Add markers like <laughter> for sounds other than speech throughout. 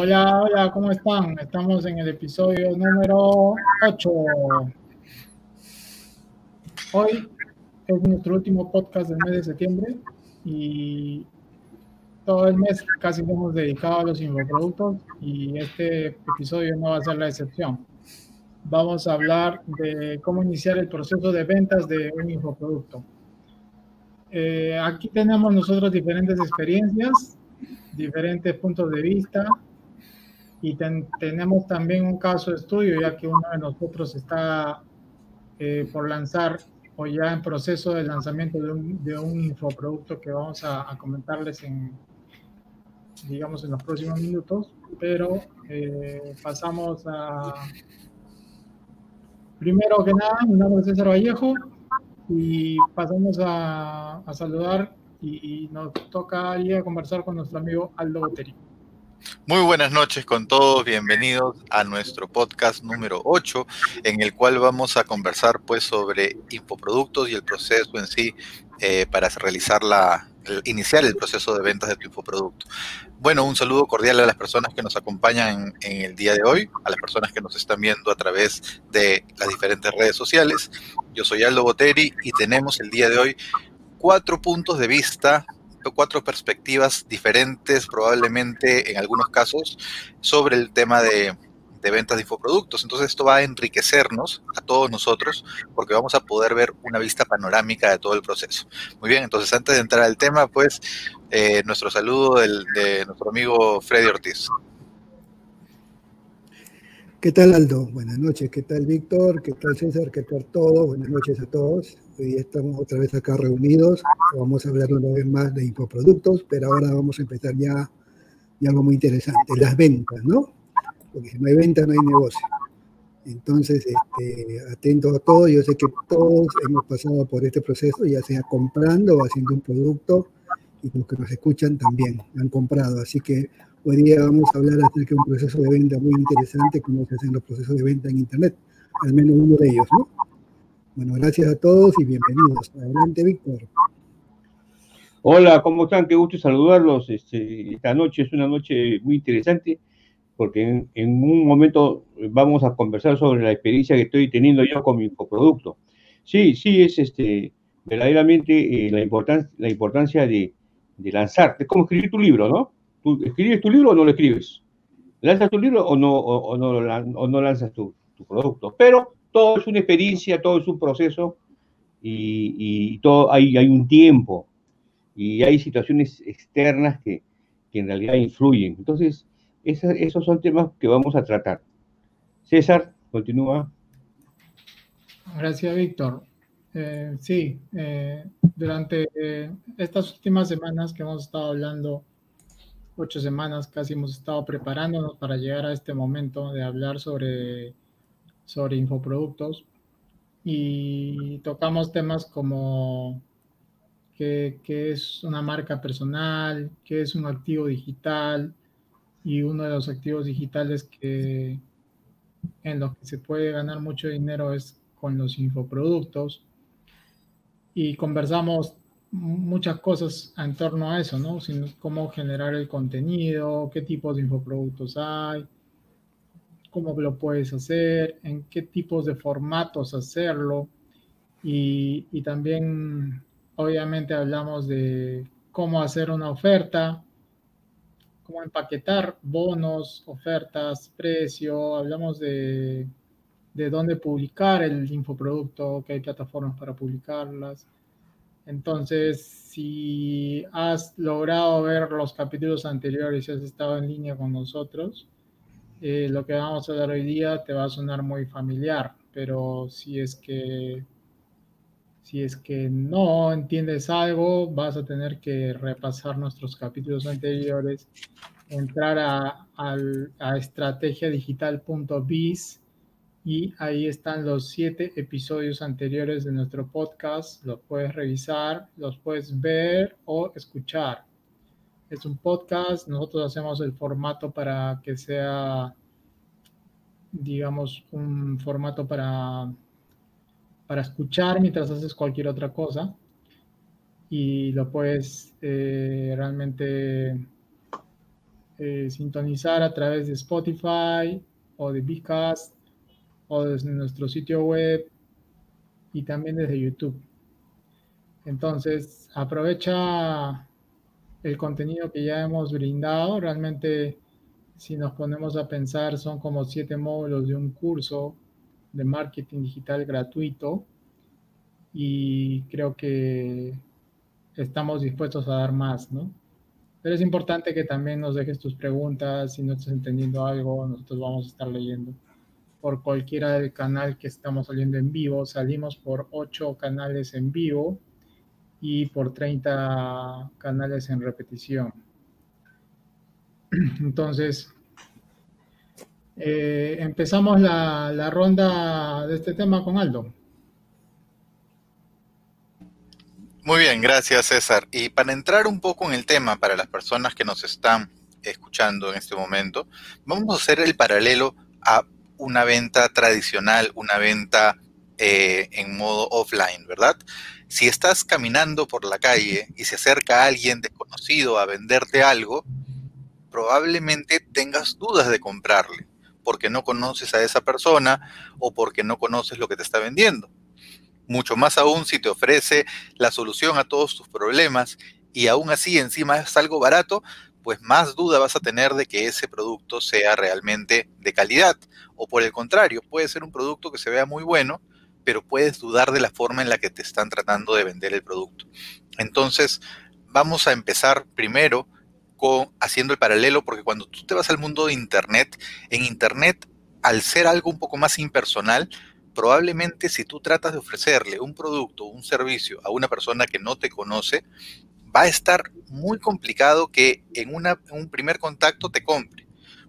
Hola, hola, ¿cómo están? Estamos en el episodio número 8. Hoy es nuestro último podcast del mes de septiembre y todo el mes casi hemos dedicado a los infoproductos y este episodio no va a ser la excepción. Vamos a hablar de cómo iniciar el proceso de ventas de un infoproducto. Eh, aquí tenemos nosotros diferentes experiencias, diferentes puntos de vista y tenemos también un caso de estudio, ya que uno de nosotros está eh, por lanzar o ya en proceso de lanzamiento de un, de un infoproducto que vamos a, a comentarles en, digamos, en los próximos minutos, pero eh, pasamos a... Primero que nada, mi nombre es César Vallejo y pasamos a, a saludar y, y, nos toca ir a conversar con nuestro amigo Aldo Boteri. Muy buenas noches con todos, bienvenidos a nuestro podcast número 8, en el cual vamos a conversar pues sobre infoproductos y el proceso en sí eh, para realizar la, iniciar el proceso de ventas de tu infoproducto. Bueno, un saludo cordial a las personas que nos acompañan en, en, el día de hoy, a las personas que nos están viendo a través de las diferentes redes sociales. Yo soy Aldo Boteri y tenemos el día de hoy cuatro puntos de vista, cuatro perspectivas diferentes, probablemente en algunos casos, sobre el tema de, ventas de infoproductos. Entonces esto va a enriquecernos a todos nosotros porque vamos a poder ver una vista panorámica de todo el proceso. Muy bien, entonces antes de entrar al tema, pues eh, nuestro saludo de nuestro amigo Freddy Ortiz. ¿Qué tal Aldo? Buenas noches. ¿Qué tal Víctor? ¿Qué tal César? ¿Qué tal todos? Buenas noches a todos. Hoy estamos otra vez acá reunidos. Vamos a hablar una vez más de infoproductos, pero ahora vamos a empezar ya, ya algo muy interesante, las ventas, ¿no? porque si no hay venta no hay negocio. Entonces, este, atento a todo, yo sé que todos hemos pasado por este proceso, ya sea comprando o haciendo un producto, y los que nos escuchan también han comprado. Así que hoy día vamos a hablar acerca de un proceso de venta muy interesante, cómo se hacen los procesos de venta en Internet, al menos uno de ellos, ¿no? Bueno, gracias a todos y bienvenidos. Adelante, Víctor. Hola, ¿cómo están? Qué gusto saludarlos. Este, esta noche es una noche muy interesante porque en, un momento vamos a conversar sobre la experiencia que estoy teniendo yo con mi infoproducto. Sí, sí, es este, verdaderamente eh, la, importan la importancia de, de lanzar. Es como escribir tu libro, ¿no? ¿Tú escribes tu libro o no lo escribes? ¿Lanzas tu libro o no, o, no, o no lanzas tu, producto? Pero todo es una experiencia, todo es un proceso y, y todo hay, hay un tiempo y hay situaciones externas que, que en realidad influyen. Entonces, esa, esos son temas que vamos a tratar. César, continúa. Gracias, Víctor. Eh, sí, eh, durante eh, estas últimas semanas que hemos estado hablando, ocho semanas casi hemos estado preparándonos para llegar a este momento de hablar sobre, sobre infoproductos. Y tocamos temas como qué, qué es una marca personal, qué es un activo digital, y uno de los activos digitales que en los que se puede ganar mucho dinero es con los infoproductos. Y conversamos muchas cosas en torno a eso, ¿no? Cómo generar el contenido, qué tipos de infoproductos hay, cómo lo puedes hacer, en qué tipos de formatos hacerlo y, y también obviamente hablamos de cómo hacer una oferta, cómo empaquetar bonos, ofertas, precio, hablamos de, de dónde publicar el infoproducto, que hay plataformas para publicarlas. Entonces, si has logrado ver los capítulos anteriores y has estado en línea con nosotros, eh, lo que vamos a dar hoy día te va a sonar muy familiar, pero si es que si es que no entiendes algo, vas a tener que repasar nuestros capítulos anteriores, entrar a, a, a estrategiadigital.biz y ahí están los siete episodios anteriores de nuestro podcast. Los puedes revisar, los puedes ver o escuchar. Es un podcast, nosotros hacemos el formato para que sea, digamos, un formato para para escuchar mientras haces cualquier otra cosa y lo puedes eh, realmente eh, sintonizar a través de Spotify o de Bcast o desde nuestro sitio web y también desde YouTube. Entonces, aprovecha el contenido que ya hemos brindado. Realmente, si nos ponemos a pensar, son como siete módulos de un curso de marketing digital gratuito y creo que estamos dispuestos a dar más, ¿no? Pero es importante que también nos dejes tus preguntas, si no estás entendiendo algo, nosotros vamos a estar leyendo por cualquiera del canal que estamos saliendo en vivo. Salimos por ocho canales en vivo y por 30 canales en repetición. <clears throat> Entonces, eh, empezamos la, la ronda de este tema con Aldo. Muy bien, gracias César. Y para entrar un poco en el tema, para las personas que nos están escuchando en este momento, vamos a hacer el paralelo a una venta tradicional, una venta eh, en modo offline, ¿verdad? Si estás caminando por la calle y se acerca alguien desconocido a venderte algo, probablemente tengas dudas de comprarle, porque no conoces a esa persona o porque no conoces lo que te está vendiendo. Mucho más aún si te ofrece la solución a todos tus problemas y aún así encima es algo barato, pues más duda vas a tener de que ese producto sea realmente de calidad. O por el contrario, puede ser un producto que se vea muy bueno, pero puedes dudar de la forma en la que te están tratando de vender el producto. Entonces, vamos a empezar primero con haciendo el paralelo, porque cuando tú te vas al mundo de Internet, en Internet, al ser algo un poco más impersonal, probablemente si tú tratas de ofrecerle un producto un servicio a una persona que no te conoce, va a estar muy complicado que en, en un primer contacto te compre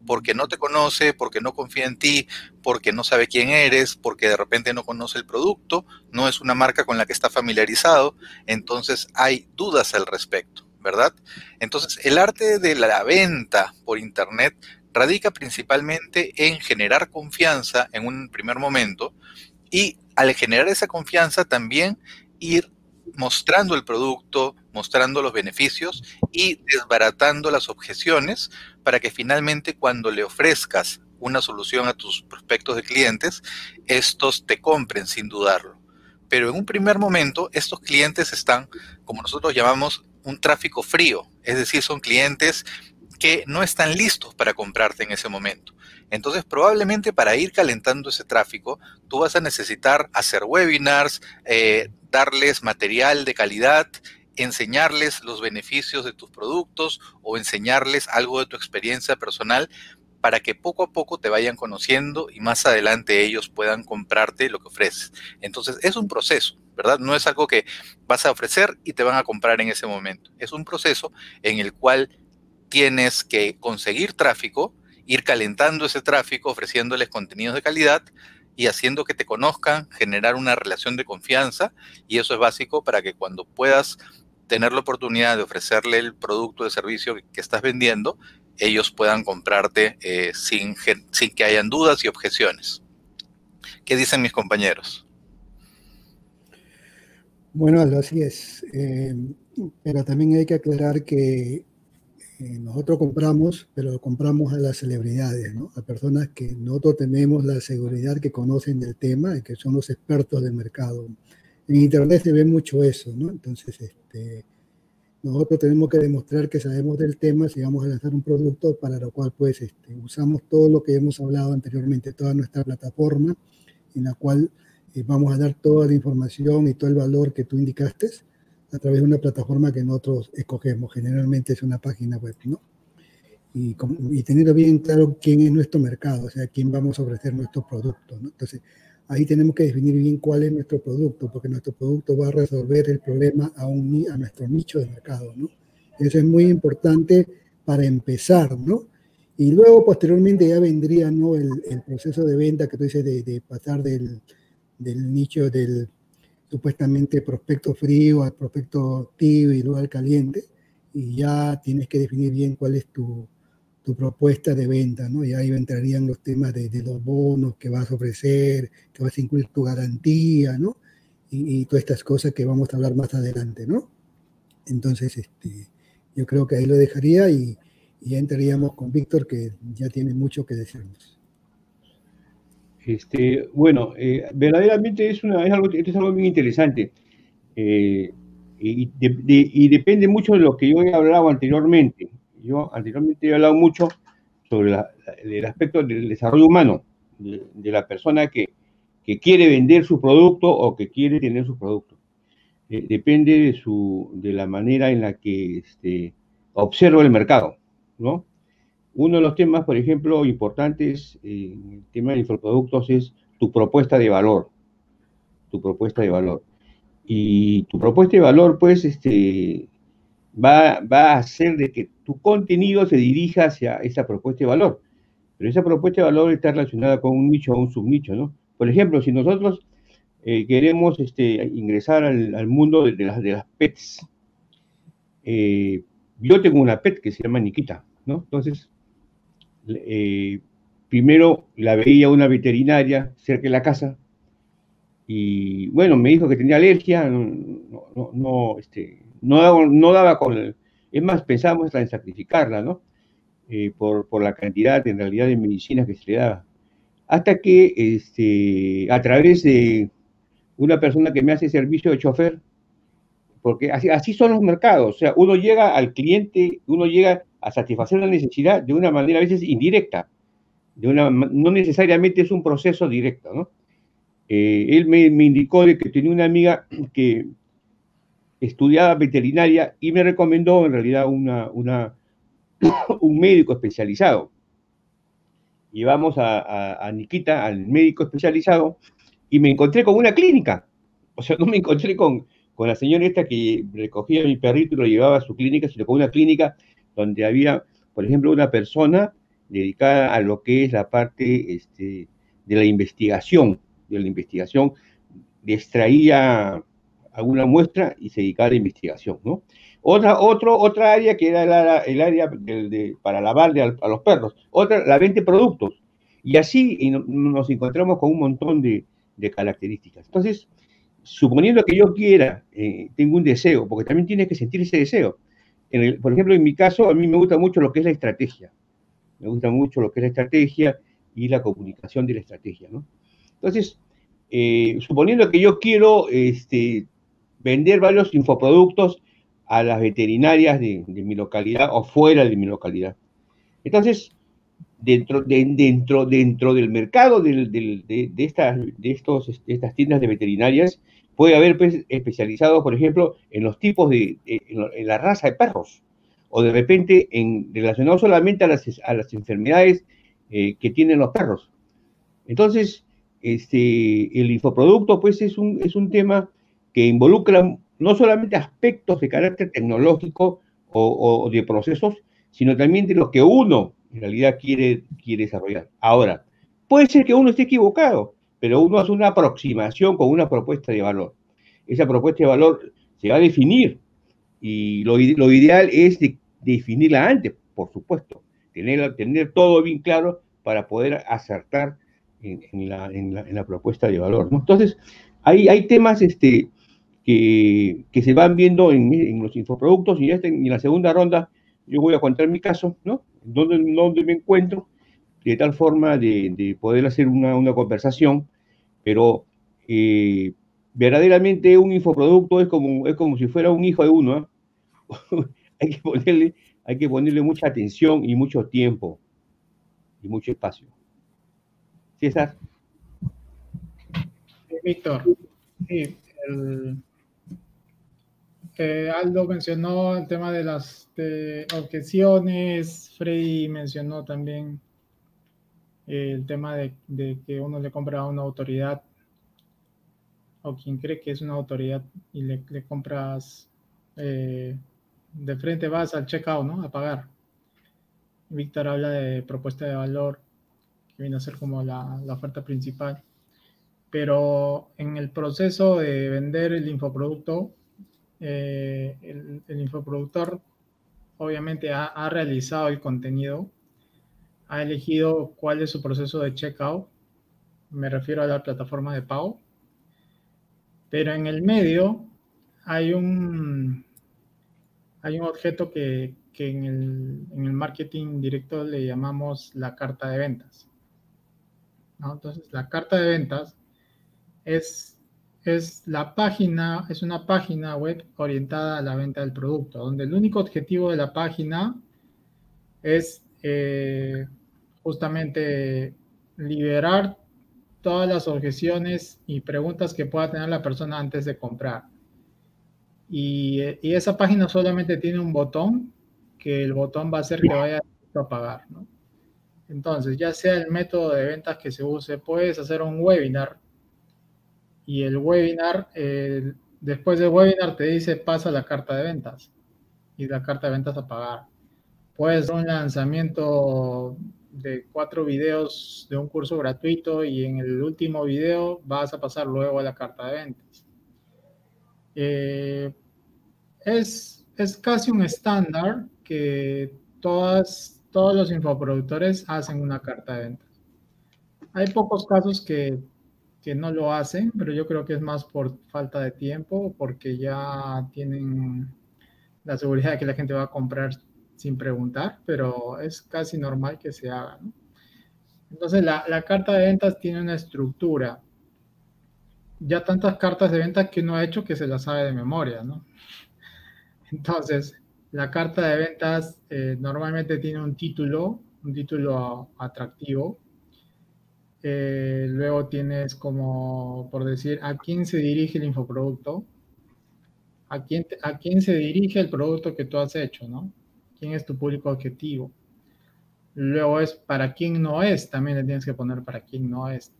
porque no te conoce, porque no confía en ti, porque no sabe quién eres, porque de repente no conoce el producto, no es una marca con la que está familiarizado, entonces hay dudas al respecto, ¿verdad? Entonces, el arte de la venta por Internet radica principalmente en generar confianza en un primer momento y al generar esa confianza también ir mostrando el producto, mostrando los beneficios y desbaratando las objeciones para que finalmente cuando le ofrezcas una solución a tus prospectos de clientes, estos te compren sin dudarlo. Pero en un primer momento, estos clientes están, como nosotros llamamos, un tráfico frío, es decir, son clientes que no están listos para comprarte en ese momento. Entonces, probablemente para ir calentando ese tráfico, tú vas a necesitar hacer webinars, eh, darles material de calidad, enseñarles los beneficios de tus productos o enseñarles algo de tu experiencia personal para que poco a poco te vayan conociendo y más adelante ellos puedan comprarte lo que ofreces. Entonces, es un proceso, ¿verdad? No es algo que vas a ofrecer y te van a comprar en ese momento. Es un proceso en el cual tienes que conseguir tráfico, ir calentando ese tráfico, ofreciéndoles contenidos de calidad y haciendo que te conozcan, generar una relación de confianza y eso es básico para que cuando puedas tener la oportunidad de ofrecerle el producto o servicio que, estás vendiendo, ellos puedan comprarte eh, sin, sin que hayan dudas y objeciones. ¿Qué dicen mis compañeros? Bueno, así es. Eh, pero también hay que aclarar que eh, nosotros compramos, pero compramos a las celebridades, ¿no? a personas que nosotros tenemos la seguridad que conocen del tema y que son los expertos del mercado. En Internet se ve mucho eso, ¿no? Entonces, este, nosotros tenemos que demostrar que sabemos del tema si vamos a lanzar un producto para lo cual pues este, usamos todo lo que hemos hablado anteriormente, toda nuestra plataforma en la cual eh, vamos a dar toda la información y todo el valor que tú indicaste a través de una plataforma que nosotros escogemos. Generalmente es una página web, ¿no? Y, y tener bien claro quién es nuestro mercado, o sea, quién vamos a ofrecer nuestros productos, ¿no? Entonces, ahí tenemos que definir bien cuál es nuestro producto, porque nuestro producto va a resolver el problema a, un, a nuestro nicho de mercado, ¿no? Eso es muy importante para empezar, ¿no? Y luego, posteriormente, ya vendría, ¿no? El, el proceso de venta que tú dices de, de pasar del, del nicho del supuestamente prospecto frío al prospecto tibio y luego al caliente, y ya tienes que definir bien cuál es tu, tu propuesta de venta, ¿no? Y ahí entrarían los temas de, los bonos que vas a ofrecer, que vas a incluir tu garantía, ¿no? Y, todas estas cosas que vamos a hablar más adelante, ¿no? Entonces, este, yo creo que ahí lo dejaría y, y entraríamos con Víctor, que ya tiene mucho que decirnos. Este, bueno, eh, verdaderamente es, algo, es muy interesante. Eh, y, depende mucho de lo que yo he hablado anteriormente. Yo anteriormente he hablado mucho sobre el aspecto del desarrollo humano, de, la persona que, quiere vender su producto o que quiere tener su producto. Eh, depende de la manera en la que este, observa el mercado, ¿no? Uno de los temas, por ejemplo, importantes en el tema de infoproductos es tu propuesta de valor. Tu propuesta de valor. Y tu propuesta de valor, pues, este, va, va a hacer de que tu contenido se dirija hacia esa propuesta de valor. Pero esa propuesta de valor está relacionada con un nicho o un subnicho, ¿no? Por ejemplo, si nosotros eh, queremos este, ingresar al, mundo de, las, de las pets, eh, yo tengo una pet que se llama Nikita, ¿no? Entonces, eh, primero la veía una veterinaria cerca de la casa, y bueno, me dijo que tenía alergia, no, no, este, no, daba, no daba con... El, es más, pensábamos hasta en sacrificarla, ¿no? Eh, por, por, la cantidad en realidad de medicinas que se le daba. Hasta que este, a través de una persona que me hace servicio de chofer, porque así, así son los mercados, o sea, uno llega al cliente, uno llega a satisfacer la necesidad de una manera a veces indirecta, de una, no necesariamente es un proceso directo, ¿no? Eh, él me, indicó de que tenía una amiga <clears throat> que estudiaba veterinaria y me recomendó en realidad una, una <clears throat> un médico especializado. Llevamos a, a, Nikita al médico especializado y me encontré con una clínica. O sea, <laughs> no me encontré con, con la señora esta que recogía a mi perrito y lo llevaba a su clínica, sino con una clínica donde había, por ejemplo, una persona dedicada a lo que es la parte este, de la investigación de la investigación, extraía alguna muestra y se dedicaba a la investigación, ¿no? Otra, otro, otra área que era el, área de, para lavarle a, los perros, otra, la venta de productos. Y así nos encontramos con un montón de, características. Entonces, suponiendo que yo quiera, eh, tengo un deseo, porque también tienes que sentir ese deseo. Por ejemplo, en mi caso, a mí me gusta mucho lo que es la estrategia. Me gusta mucho lo que es la estrategia y la comunicación de la estrategia, ¿no? Entonces, eh, suponiendo que yo quiero este, vender varios infoproductos a las veterinarias de, mi localidad o fuera de mi localidad. Entonces, dentro, dentro, dentro del mercado de, estas, de, estos, estas tiendas de veterinarias, puede haber pues, especializados, por ejemplo, en los tipos de, en, la raza de perros, o de repente en, relacionado solamente a las, a las enfermedades eh, que tienen los perros. Entonces, este, el infoproducto, pues es un, es un tema que involucra no solamente aspectos de carácter tecnológico o, de procesos, sino también de lo que uno en realidad quiere, quiere desarrollar. Ahora, puede ser que uno esté equivocado, pero uno hace una aproximación con una propuesta de valor. Esa propuesta de valor se va a definir y lo, ideal es definirla antes, por supuesto, tener, tener todo bien claro para poder acertar en, la, propuesta de valor. Entonces, hay, temas este, que, se van viendo en, los infoproductos y en la segunda ronda yo voy a contar mi caso, ¿no? Donde, donde me encuentro, de tal forma de, de poder hacer una, una conversación, pero eh, verdaderamente un infoproducto es como, es como si fuera un hijo de uno. ¿eh? <laughs> hay, que ponerle, hay que ponerle mucha atención y mucho tiempo y mucho espacio. César. Víctor, sí, Aldo mencionó el tema de las objeciones, Freddy mencionó también el tema de, que uno le compra a una autoridad o quien cree que es una autoridad y le, compras eh, de frente vas al checkout, ¿no? A pagar. Víctor habla de propuesta de valor viene a ser como la, oferta principal. Pero en el proceso de vender el infoproducto, eh, el, infoproductor obviamente ha, realizado el contenido, ha elegido cuál es su proceso de checkout, me refiero a la plataforma de pago, pero en el medio hay un, hay un objeto que, que en el, en el marketing directo le llamamos la carta de ventas. Entonces, la carta de ventas es, es la página, es una página web orientada a la venta del producto, donde el único objetivo de la página es eh, justamente liberar todas las objeciones y preguntas que pueda tener la persona antes de comprar. Y, y, esa página solamente tiene un botón, que el botón va a hacer que vaya a pagar. Entonces, ya sea el método de ventas que se use, puedes hacer un webinar y el webinar, después del webinar te dice pasa la carta de ventas y la carta de ventas a pagar. Puedes un lanzamiento de cuatro videos de un curso gratuito y en el último video vas a pasar luego a la carta de ventas. Eh, es, es casi un estándar que todas, todos los infoproductores hacen una carta de ventas. Hay pocos casos que, que no lo hacen, pero yo creo que es más por falta de tiempo, porque ya tienen la seguridad de que la gente va a comprar sin preguntar, pero es casi normal que se haga. Entonces, la, la, carta de ventas tiene una estructura. Ya tantas cartas de ventas que uno ha hecho que se las sabe de memoria, ¿no? <laughs> Entonces, la carta de ventas eh, normalmente tiene un título, un título atractivo. Eh, luego tienes como, por decir, a quién se dirige el infoproducto, a quién, a quién se dirige el producto que tú has hecho, ¿no? quién es tu público objetivo. Luego es para quién no es, también le tienes que poner para quién no es.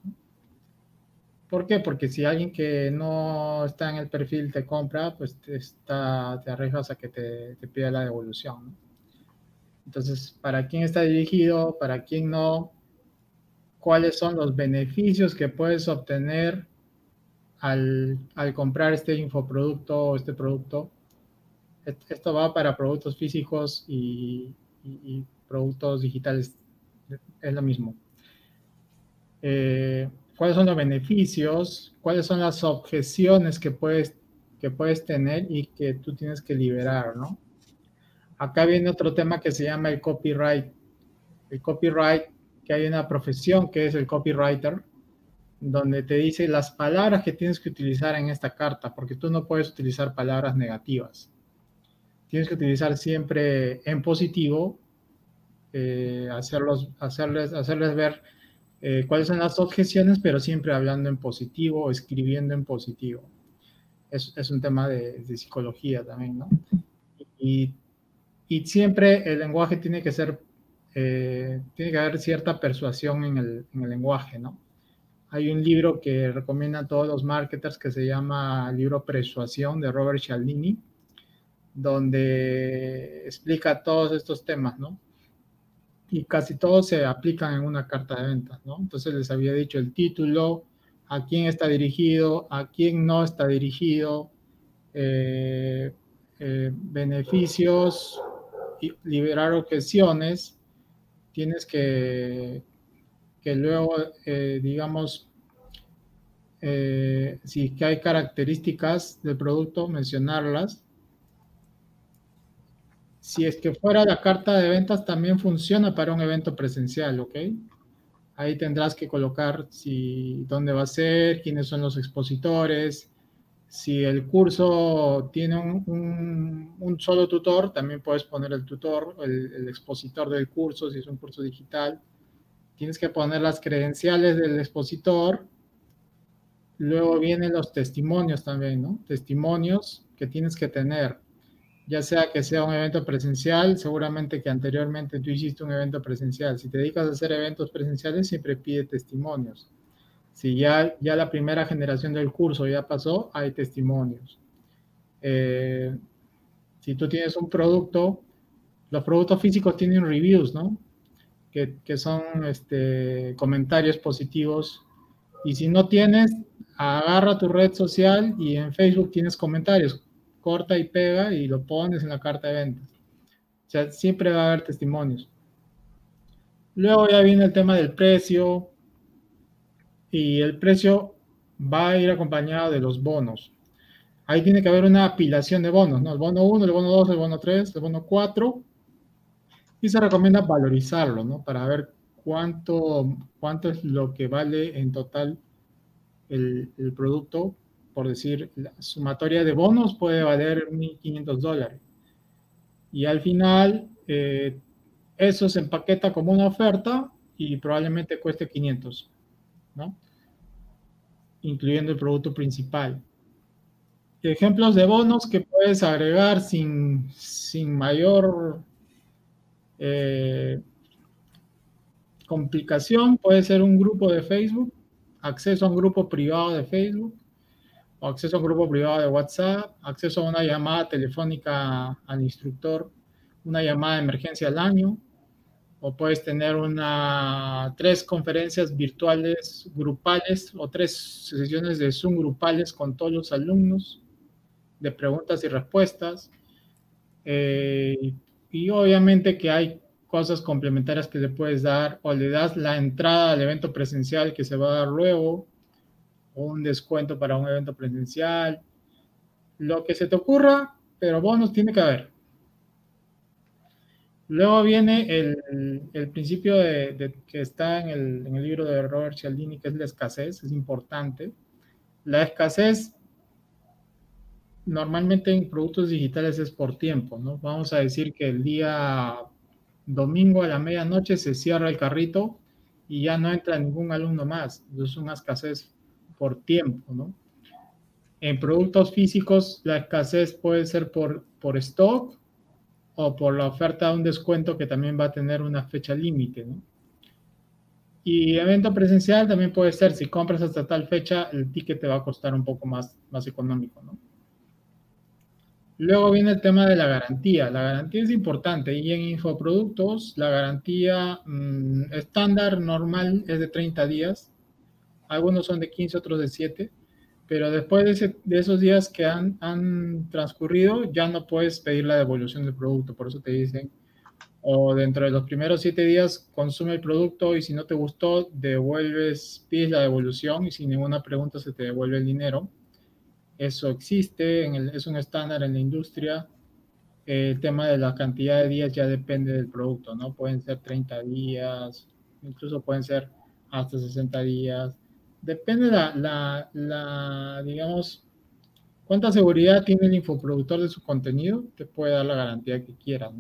¿Por qué? Porque si alguien que no está en el perfil te compra, pues te, está, te arriesgas a que te, te pida la devolución. Entonces, ¿para quién está dirigido? ¿Para quién no? ¿Cuáles son los beneficios que puedes obtener al, al comprar este infoproducto o este producto? esto va para productos físicos y, productos digitales, es lo mismo. Eh, ¿Cuáles son los beneficios? ¿Cuáles son las objeciones que puedes, que puedes tener y que tú tienes que liberar, ¿no? Acá viene otro tema que se llama el copyright. El copyright, que hay una profesión que es el copywriter, donde te dice las palabras que tienes que utilizar en esta carta, porque tú no puedes utilizar palabras negativas tienes que utilizar siempre en positivo, eh, hacerlos, hacerles, hacerles ver eh, cuáles son las objeciones, pero siempre hablando en positivo o escribiendo en positivo. Es, es un tema de, psicología también, ¿no? Y, y, siempre el lenguaje tiene que ser, eh, tiene que haber cierta persuasión en el, en el lenguaje, ¿no? Hay un libro que recomienda a todos los marketers que se llama Libro Persuasión de Robert Cialdini donde explica todos estos temas, ¿no? Y casi todos se aplican en una carta de ventas, ¿no? Entonces les había dicho el título, a quién está dirigido, a quién no está dirigido, eh, eh, beneficios, liberar objeciones, tienes que, que luego, eh, digamos, si que hay características del producto, mencionarlas si es que fuera la carta de ventas, también funciona para un evento presencial, ¿ok? Ahí tendrás que colocar si, dónde va a ser, quiénes son los expositores. Si el curso tiene un, solo tutor, también puedes poner el tutor, el, el expositor del curso, si es un curso digital. Tienes que poner las credenciales del expositor. Luego vienen los testimonios también, ¿no? Testimonios que tienes que tener ya sea que sea un evento presencial, seguramente que anteriormente tú hiciste un evento presencial. Si te dedicas a hacer eventos presenciales, siempre pide testimonios. Si ya, ya la primera generación del curso ya pasó, hay testimonios. Eh, si tú tienes un producto, los productos físicos tienen reviews, ¿no? Que, que son este, comentarios positivos. Y si no tienes, agarra tu red social y en Facebook tienes comentarios corta y pega y lo pones en la carta de ventas. O sea, siempre va a haber testimonios. Luego ya viene el tema del precio y el precio va a ir acompañado de los bonos. Ahí tiene que haber una apilación de bonos, ¿no? El bono 1, el bono 2, el bono 3, el bono 4 Y se recomienda valorizarlo, ¿no? Para ver cuánto, cuánto es lo que vale en total el, producto. Por decir, la sumatoria de bonos puede valer 1.500 dólares. Y al final, eh, eso se empaqueta como una oferta y probablemente cueste 500, ¿no? Incluyendo el producto principal. Ejemplos de bonos que puedes agregar sin, sin mayor eh, complicación puede ser un grupo de Facebook, acceso a un grupo privado de Facebook, o acceso a un grupo privado de WhatsApp, acceso a una llamada telefónica al instructor, una llamada de emergencia al año, o puedes tener una, tres conferencias virtuales grupales o tres sesiones de Zoom grupales con todos los alumnos de preguntas y respuestas. Eh, y obviamente que hay cosas complementarias que le puedes dar o le das la entrada al evento presencial que se va a dar luego o un descuento para un evento presencial. Lo que se te ocurra, pero bonos tiene que haber. Luego viene el, principio de, que está en el, libro de Robert Cialdini, que es la escasez, es importante. La escasez normalmente en productos digitales es por tiempo, ¿no? Vamos a decir que el día domingo a la medianoche se cierra el carrito y ya no entra ningún alumno más. Es una escasez por tiempo, ¿no? En productos físicos la escasez puede ser por stock o por la oferta de un descuento que también va a tener una fecha límite, ¿no? Y evento presencial también puede ser, si compras hasta tal fecha, el ticket te va a costar un poco más, más económico. Luego viene el tema de la garantía. La garantía es importante y en infoproductos la garantía mm, estándar normal es de 30 días. Algunos son de 15, otros de 7 pero después de, esos días que han, transcurrido, ya no puedes pedir la devolución del producto. Por eso te dicen, o dentro de los primeros siete días consume el producto y si no te gustó, devuelves, pides la devolución y sin ninguna pregunta se te devuelve el dinero. Eso existe, es un estándar en la industria. El tema de la cantidad de días ya depende del producto, ¿no? Pueden ser 30 días, incluso pueden ser hasta 60 días depende la, la, digamos, cuánta seguridad tiene el infoproductor de su contenido, te puede dar la garantía que quieras.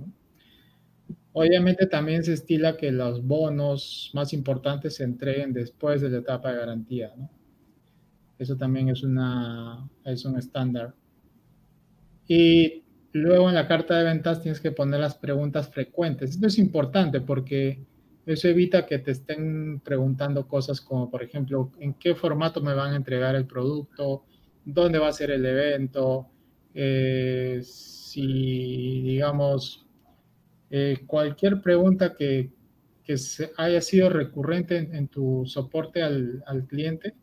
Obviamente también se estila que los bonos más importantes se entreguen después de la etapa de garantía. Eso también es, una, es un estándar. Y luego en la carta de ventas tienes que poner las preguntas frecuentes. Esto es importante porque eso evita que te estén preguntando cosas como, por ejemplo, en qué formato me van a entregar el producto, dónde va a ser el evento, eh, si, digamos, eh, cualquier pregunta que, que haya sido recurrente en, tu soporte al, al, cliente,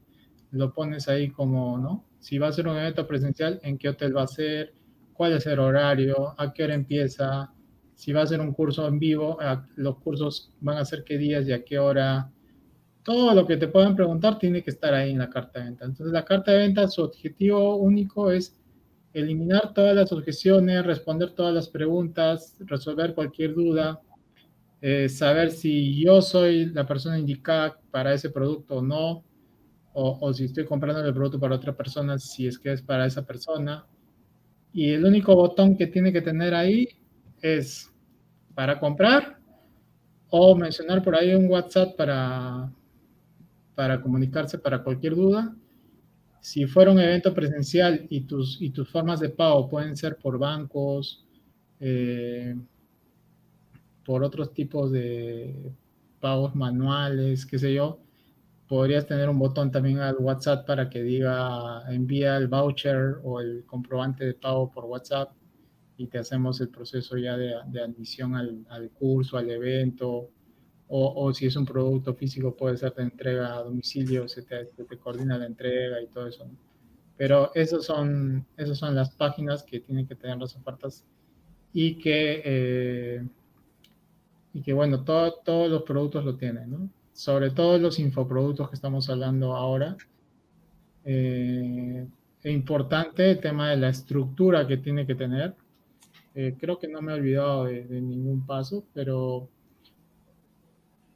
lo pones ahí como, ¿no? Si va a ser un evento presencial, ¿en qué hotel va a ser? ¿Cuál es el horario? ¿A qué hora empieza? Si va a ser un curso en vivo, los cursos van a ser qué días y a qué hora. Todo lo que te puedan preguntar tiene que estar ahí en la carta de venta. Entonces, la carta de venta, su objetivo único es eliminar todas las objeciones, responder todas las preguntas, resolver cualquier duda, eh, saber si yo soy la persona indicada para ese producto o no, o, o si estoy comprando el producto para otra persona, si es que es para esa persona. Y el único botón que tiene que tener ahí es para comprar o mencionar por ahí un WhatsApp para, para comunicarse para cualquier duda. Si fuera un evento presencial y tus, y tus formas de pago pueden ser por bancos, eh, por otros tipos de pagos manuales, qué sé yo, podrías tener un botón también al WhatsApp para que diga envía el voucher o el comprobante de pago por WhatsApp y te hacemos el proceso ya de, admisión al, curso, al evento, o, si es un producto físico puede ser de entrega a domicilio, se te, coordina la entrega y todo eso. Pero esos son, esas son las páginas que tienen que tener las ofertas y que, eh, y que bueno, todos los productos lo tienen, ¿no? Sobre todo los infoproductos que estamos hablando ahora. Eh, es importante el tema de la estructura que tiene que tener Eh, creo que no me he olvidado de, ningún paso, pero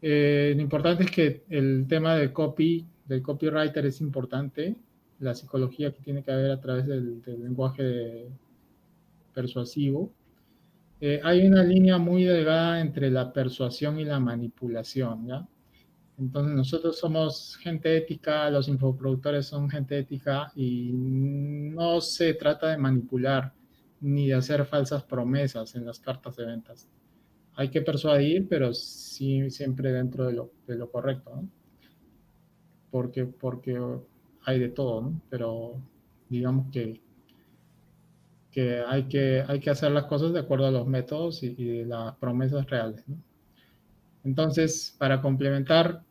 eh, lo importante es que el tema del copy, del copywriter es importante, la psicología que tiene que haber a través del, lenguaje persuasivo. Eh, hay una línea muy delgada entre la persuasión y la manipulación. Entonces nosotros somos gente ética, los infoproductores son gente ética y no se trata de manipular ni de hacer falsas promesas en las cartas de ventas. Hay que persuadir, pero sí siempre dentro de lo, de lo correcto, ¿no? Porque, porque hay de todo, ¿no? Pero digamos que, que, hay que hay que hacer las cosas de acuerdo a los métodos y, y las promesas reales, ¿no? Entonces, para complementar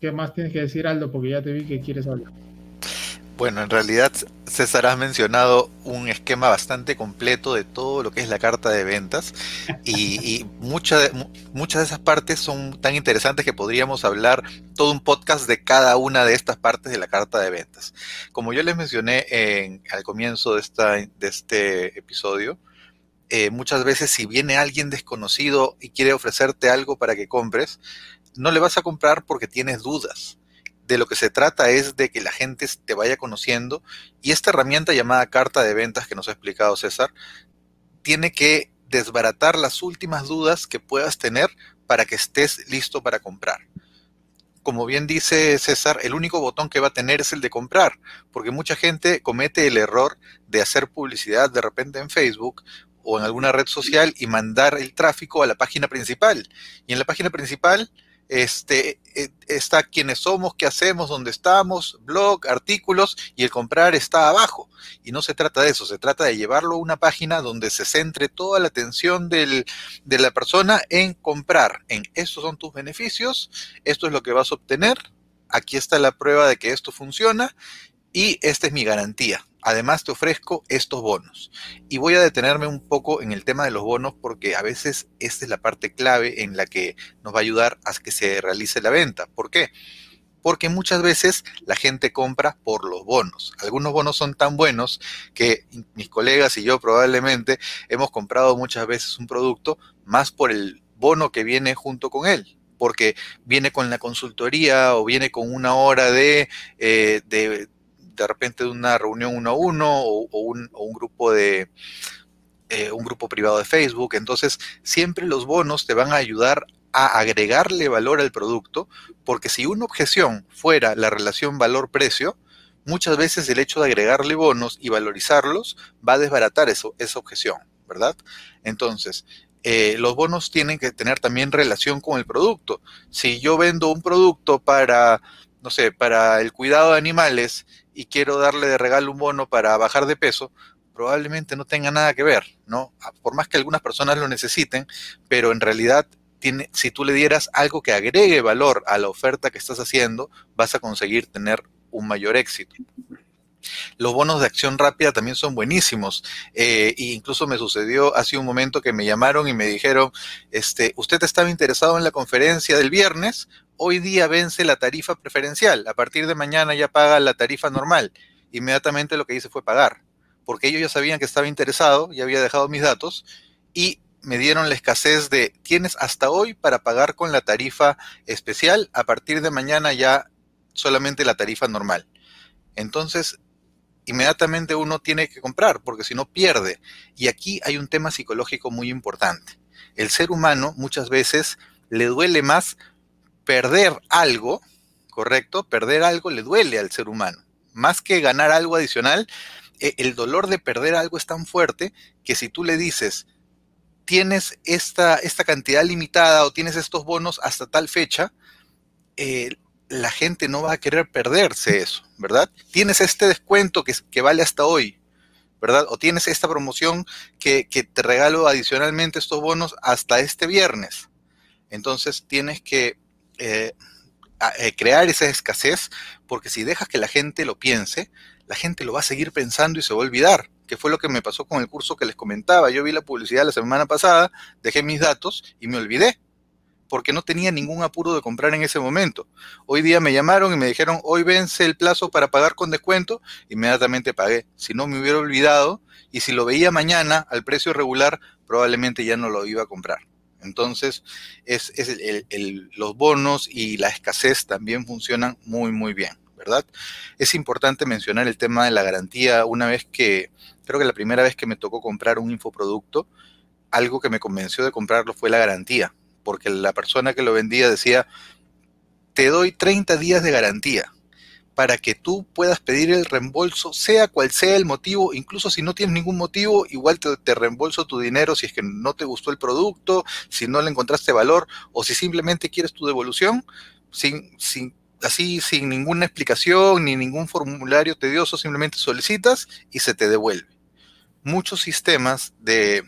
¿Qué más tienes que decir, Aldo? Porque ya te vi que quieres hablar. Bueno, en realidad, César, has mencionado un esquema bastante completo de todo lo que es la carta de ventas y, muchas de esas partes son tan interesantes que podríamos hablar todo un podcast de cada una de estas partes de la carta de ventas. Como yo les mencioné en, al comienzo de, esta, de este episodio, eh, muchas veces si viene alguien desconocido y quiere ofrecerte algo para que compres, no le vas a comprar porque tienes dudas. De lo que se trata es de que la gente te vaya conociendo y esta herramienta llamada carta de ventas que nos ha explicado César, tiene que desbaratar las últimas dudas que puedas tener para que estés listo para comprar. Como bien dice César, el único botón que va a tener es el de comprar, porque mucha gente comete el error de hacer publicidad de repente en Facebook o en alguna red social y mandar el tráfico a la página principal. Y en la página principal este, eh, está quiénes somos, qué hacemos, dónde estamos, blog, artículos y el comprar está abajo. Y no se trata de eso, se trata de llevarlo a una página donde se centre toda la atención del, de la persona en comprar, en estos son tus beneficios, esto es lo que vas a obtener, aquí está la prueba de que esto funciona y esta es mi garantía. Además te ofrezco estos bonos. Y voy a detenerme un poco en el tema de los bonos porque a veces esta es la parte clave en la que nos va a ayudar a que se realice la venta. ¿Por qué? Porque muchas veces la gente compra por los bonos. Algunos bonos son tan buenos que mis colegas y yo probablemente hemos comprado muchas veces un producto más por el bono que viene junto con él porque viene con la consultoría o viene con una hora de, eh, de, de repente de una reunión uno a uno o, un, grupo de eh, un grupo privado de Facebook. Entonces, siempre los bonos te van a ayudar a agregarle valor al producto, porque si una objeción fuera la relación valor-precio, muchas veces el hecho de agregarle bonos y valorizarlos va a desbaratar eso, esa objeción, ¿verdad? Entonces, eh, los bonos tienen que tener también relación con el producto. Si yo vendo un producto para, no sé, para el cuidado de animales y quiero darle de regalo un bono para bajar de peso, probablemente no tenga nada que ver, ¿no? Ah, por más que algunas personas lo necesiten, pero en realidad tiene, si tú le dieras algo que agregue valor a la oferta que estás haciendo, vas a conseguir tener un mayor éxito. Los bonos de acción rápida también son buenísimos. Eh, e incluso me sucedió hace un momento que me llamaron y me dijeron, este, usted estaba interesado en la conferencia del viernes, hoy día vence la tarifa preferencial, a partir de mañana ya paga la tarifa normal. Inmediatamente lo que hice fue pagar, porque ellos ya sabían que estaba interesado, ya había dejado mis datos y me dieron la escasez de tienes hasta hoy para pagar con la tarifa especial, a partir de mañana ya solamente la tarifa normal. Entonces, inmediatamente uno tiene que comprar, porque si no pierde. Y aquí hay un tema psicológico muy importante. El ser humano muchas veces le duele más perder algo, ¿correcto? Perder algo le duele al ser humano. Más que ganar algo adicional, e, el dolor de perder algo es tan fuerte que si tú le dices, tienes esta, esta cantidad limitada o tienes estos bonos hasta tal fecha, eh, la gente no va a querer perderse eso, ¿verdad? Tienes este descuento que, que vale hasta hoy, ¿verdad? O tienes esta promoción que, que, te regalo adicionalmente estos bonos hasta este viernes. Entonces tienes que eh, eh, crear esa escasez, porque si dejas que la gente lo piense, la gente lo va a seguir pensando y se va a olvidar, que fue lo que me pasó con el curso que les comentaba. Yo vi la publicidad la semana pasada, dejé mis datos y me olvidé, porque no tenía ningún apuro de comprar en ese momento. Hoy día me llamaron y me dijeron, hoy vence el plazo para pagar con descuento, inmediatamente pagué. Si no, me hubiera olvidado y si lo veía mañana al precio regular, probablemente ya no lo iba a comprar. Entonces, es, los bonos y la escasez también funcionan muy, muy bien, ¿verdad? Es importante mencionar el tema de la garantía. Una vez que, creo que la primera vez que me tocó comprar un infoproducto, algo que me convenció de comprarlo fue la garantía, porque la persona que lo vendía decía, te doy 30 días de garantía para que tú puedas pedir el reembolso, sea cual sea el motivo, incluso si no tienes ningún motivo, igual te, reembolso tu dinero si es que no te gustó el producto, si no le encontraste valor o si simplemente quieres tu devolución, sin, sin, así sin ninguna explicación ni ningún formulario tedioso, simplemente solicitas y se te devuelve. Muchos sistemas de,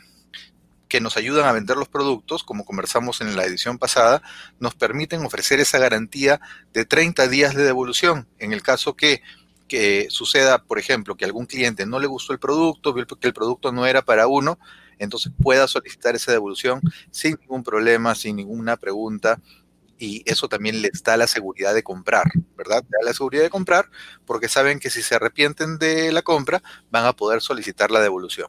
que nos ayudan a vender los productos, como conversamos en la edición pasada, nos permiten ofrecer esa garantía de 30 días de devolución. En el caso que, suceda, por ejemplo, que algún cliente no le gustó el producto, que el producto no era para uno, entonces pueda solicitar esa devolución sin ningún problema, sin ninguna pregunta. Y eso también les da la seguridad de comprar, ¿verdad? da la seguridad de comprar porque saben que si se arrepienten de la compra, van a poder solicitar la devolución.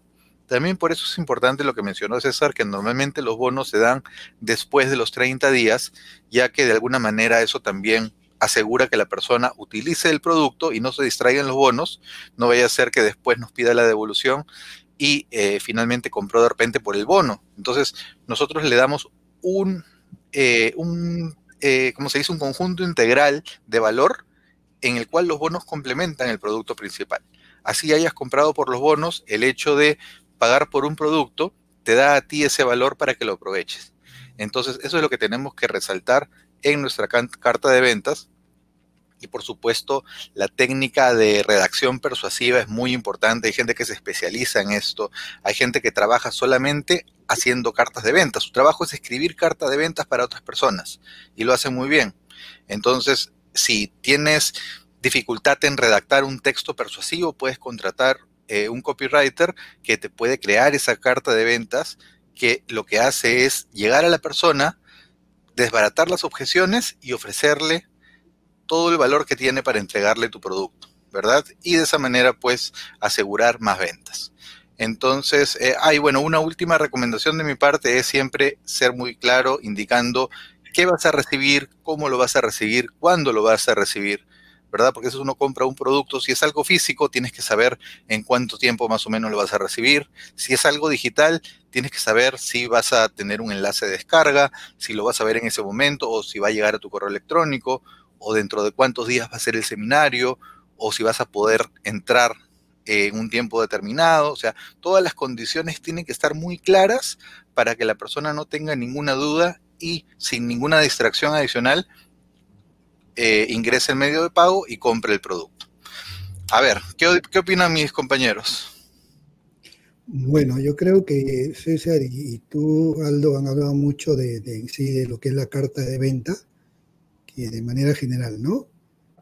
También por eso es importante lo que mencionó César, que normalmente los bonos se dan después de los 30 días, ya que de alguna manera eso también asegura que la persona utilice el producto y no se distraiga en los bonos, no vaya a ser que después nos pida la devolución y eh, finalmente compró de repente por el bono. Entonces, nosotros le damos un, eh, un eh, se dice? Un conjunto integral de valor en el cual los bonos complementan el producto principal. Así hayas comprado por los bonos, el hecho de pagar por un producto te da a ti ese valor para que lo aproveches. Entonces, eso es lo que tenemos que resaltar en nuestra carta de ventas. Y por supuesto, la técnica de redacción persuasiva es muy importante. Hay gente que se especializa en esto. Hay gente que trabaja solamente haciendo cartas de ventas. Su trabajo es escribir cartas de ventas para otras personas y lo hace muy bien. Entonces, si tienes dificultad en redactar un texto persuasivo, puedes contratar eh, un copywriter que te puede crear esa carta de ventas que lo que hace es llegar a la persona, desbaratar las objeciones y ofrecerle todo el valor que tiene para entregarle tu producto, ¿verdad? Y de esa manera, pues, asegurar más ventas. Entonces, eh, hay, bueno, una última recomendación de mi parte es siempre ser muy claro indicando qué vas a recibir, cómo lo vas a recibir, cuándo lo vas a recibir, ¿verdad? Porque si uno compra un producto, si es algo físico, tienes que saber en cuánto tiempo más o menos lo vas a recibir. Si es algo digital, tienes que saber si vas a tener un enlace de descarga, si lo vas a ver en ese momento o si va a llegar a tu correo electrónico o dentro de cuántos días va a ser el seminario o si vas a poder entrar en un tiempo determinado. O sea, todas las condiciones tienen que estar muy claras para que la persona no tenga ninguna duda y sin ninguna distracción adicional eh, ingrese el medio de pago y compre el producto. A ver, ¿qué, opinan mis compañeros? Bueno, yo creo que César y, tú, Aldo, han hablado mucho de, de, lo que es la carta de venta, que de manera general, ¿no?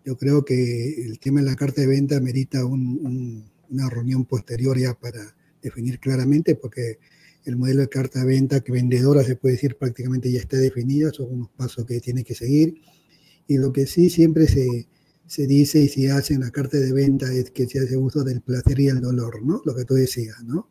Yo creo que el tema de la carta de venta merita una reunión posterior ya para definir claramente, porque el modelo de carta de venta que vendedora se puede decir prácticamente ya está definida, son unos pasos que tiene que seguir y lo que sí siempre se, se dice y se hace en la carta de venta es que se hace uso del placer y el dolor, ¿no? Lo que tú decías, ¿no?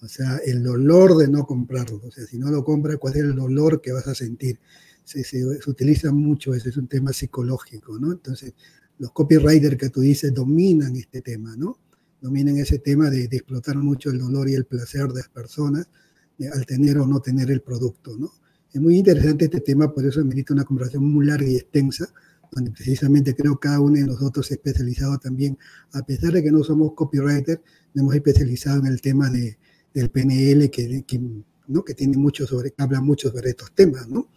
O sea, el dolor de no comprarlo. O sea, si no lo compras, ¿cuál es el dolor que vas a sentir? Se, se, utiliza mucho, ese es un tema psicológico, ¿no? Entonces, los copywriters que tú dices dominan este tema, ¿no? Dominan ese tema de explotar mucho el dolor y el placer de las personas al tener o no tener el producto, ¿no? Es muy interesante este tema, por eso merita una conversación muy larga y extensa, donde precisamente creo cada uno de nosotros especializado también, a pesar de que no somos copywriters, nos hemos especializado en el tema de, del PNL, que, que, ¿no? que tiene mucho sobre, habla mucho sobre estos temas, ¿no?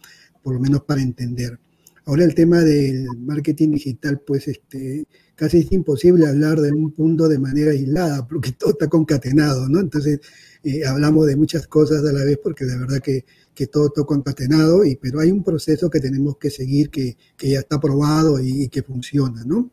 por lo menos para entender. Ahora el tema del marketing digital, pues este, casi es imposible hablar de un punto de manera aislada, porque todo está concatenado, ¿no? Entonces, eh, hablamos de muchas cosas a la vez, porque la verdad que que todo está concatenado, y, pero hay un proceso que tenemos que seguir que, que ya está probado y, que funciona, ¿no?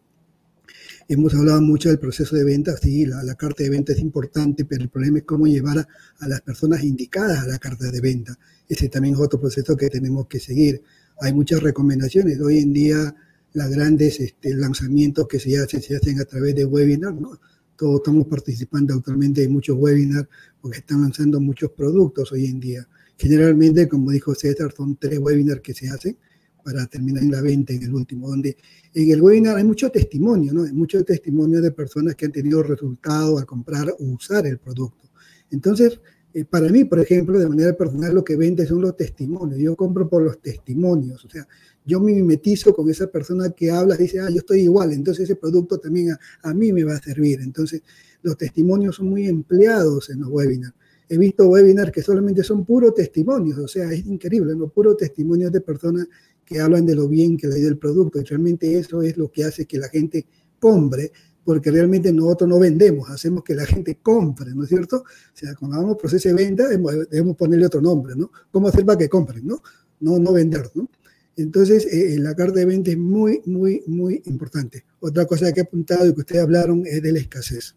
Hemos hablado mucho del proceso de venta, sí, la, carta de venta es importante, pero el problema es cómo llevar a, a, las personas indicadas a la carta de venta. Ese también es otro proceso que tenemos que seguir. Hay muchas recomendaciones. Hoy en día, los grandes este, lanzamientos que se hacen, se hacen a través de webinars, ¿no? todos estamos participando actualmente en muchos webinars porque están lanzando muchos productos hoy en día. Generalmente, como dijo César, son tres webinars que se hacen para terminar en la venta en el último, donde en el webinar hay mucho testimonio, ¿no? Hay mucho testimonio de personas que han tenido resultados al comprar o usar el producto. Entonces, eh, para mí, por ejemplo, de manera personal, lo que vende son los testimonios. Yo compro por los testimonios. O sea, yo me mimetizo con esa persona que habla dice, ah, yo estoy igual, entonces ese producto también a, a mí me va a servir. Entonces, los testimonios son muy empleados en los webinars. He visto webinars que solamente son puros testimonios, o sea, es increíble, ¿no? Puros testimonios de personas que hablan de lo bien que le dio el producto. Y realmente eso es lo que hace que la gente compre porque realmente nosotros no vendemos, hacemos que la gente compre, ¿no es cierto? O sea, cuando hagamos proceso de venta, debemos ponerle otro nombre, ¿no? ¿Cómo hacer para que compren, ¿no? No, no vender, ¿no? Entonces, eh, la carta de venta es muy, muy, muy importante. Otra cosa que he apuntado y que ustedes hablaron es de la escasez.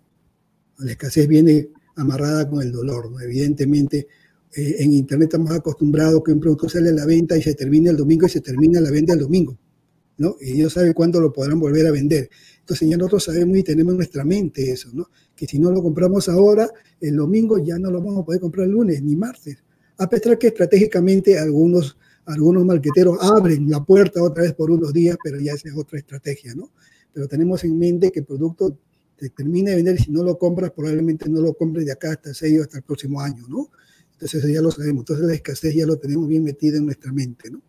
La escasez viene amarrada con el dolor, ¿no? Evidentemente, eh, en Internet estamos acostumbrados que un producto sale a la venta y se termina el domingo y se termina la venta el domingo, ¿no? Y ellos saben cuándo lo podrán volver a vender. Entonces ya nosotros sabemos y tenemos en nuestra mente eso, ¿no? Que si no lo compramos ahora, el domingo ya no lo vamos a poder comprar el lunes ni martes. A pesar que estratégicamente algunos, algunos marqueteros abren la puerta otra vez por unos días, pero ya esa es otra estrategia, ¿no? Pero tenemos en mente que el producto te termine de vender si no lo compras, probablemente no lo compres de acá hasta el 6 o hasta el próximo año, ¿no? Entonces ya lo sabemos. Entonces la escasez ya lo tenemos bien metido en nuestra mente, ¿no?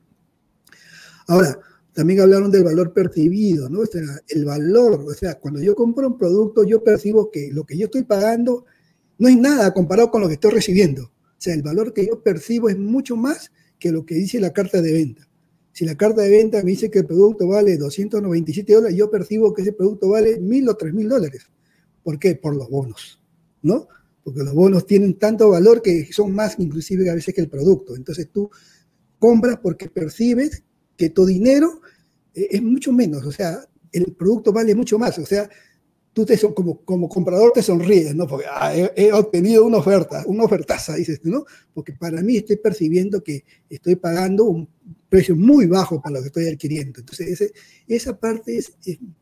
Ahora, también hablaron del valor percibido, ¿no? O sea, el valor, o sea, cuando yo compro un producto, yo percibo que lo que yo estoy pagando no es nada comparado con lo que estoy recibiendo. O sea, el valor que yo percibo es mucho más que lo que dice la carta de venta. Si la carta de venta me dice que el producto vale 297 dólares, yo percibo que ese producto vale 1.000 o 3.000 dólares. ¿Por qué? Por los bonos, ¿no? Porque los bonos tienen tanto valor que son más inclusive a veces que el producto. Entonces tú compras porque percibes que tu dinero eh, es mucho menos, o sea, el producto vale mucho más, o sea, tú te, como, como comprador te sonríes, ¿no? Porque ah, he, obtenido una oferta, una ofertaza, dices ¿no? Porque para mí estoy percibiendo que estoy pagando un precio muy bajo para lo que estoy adquiriendo. Entonces, ese, esa parte es,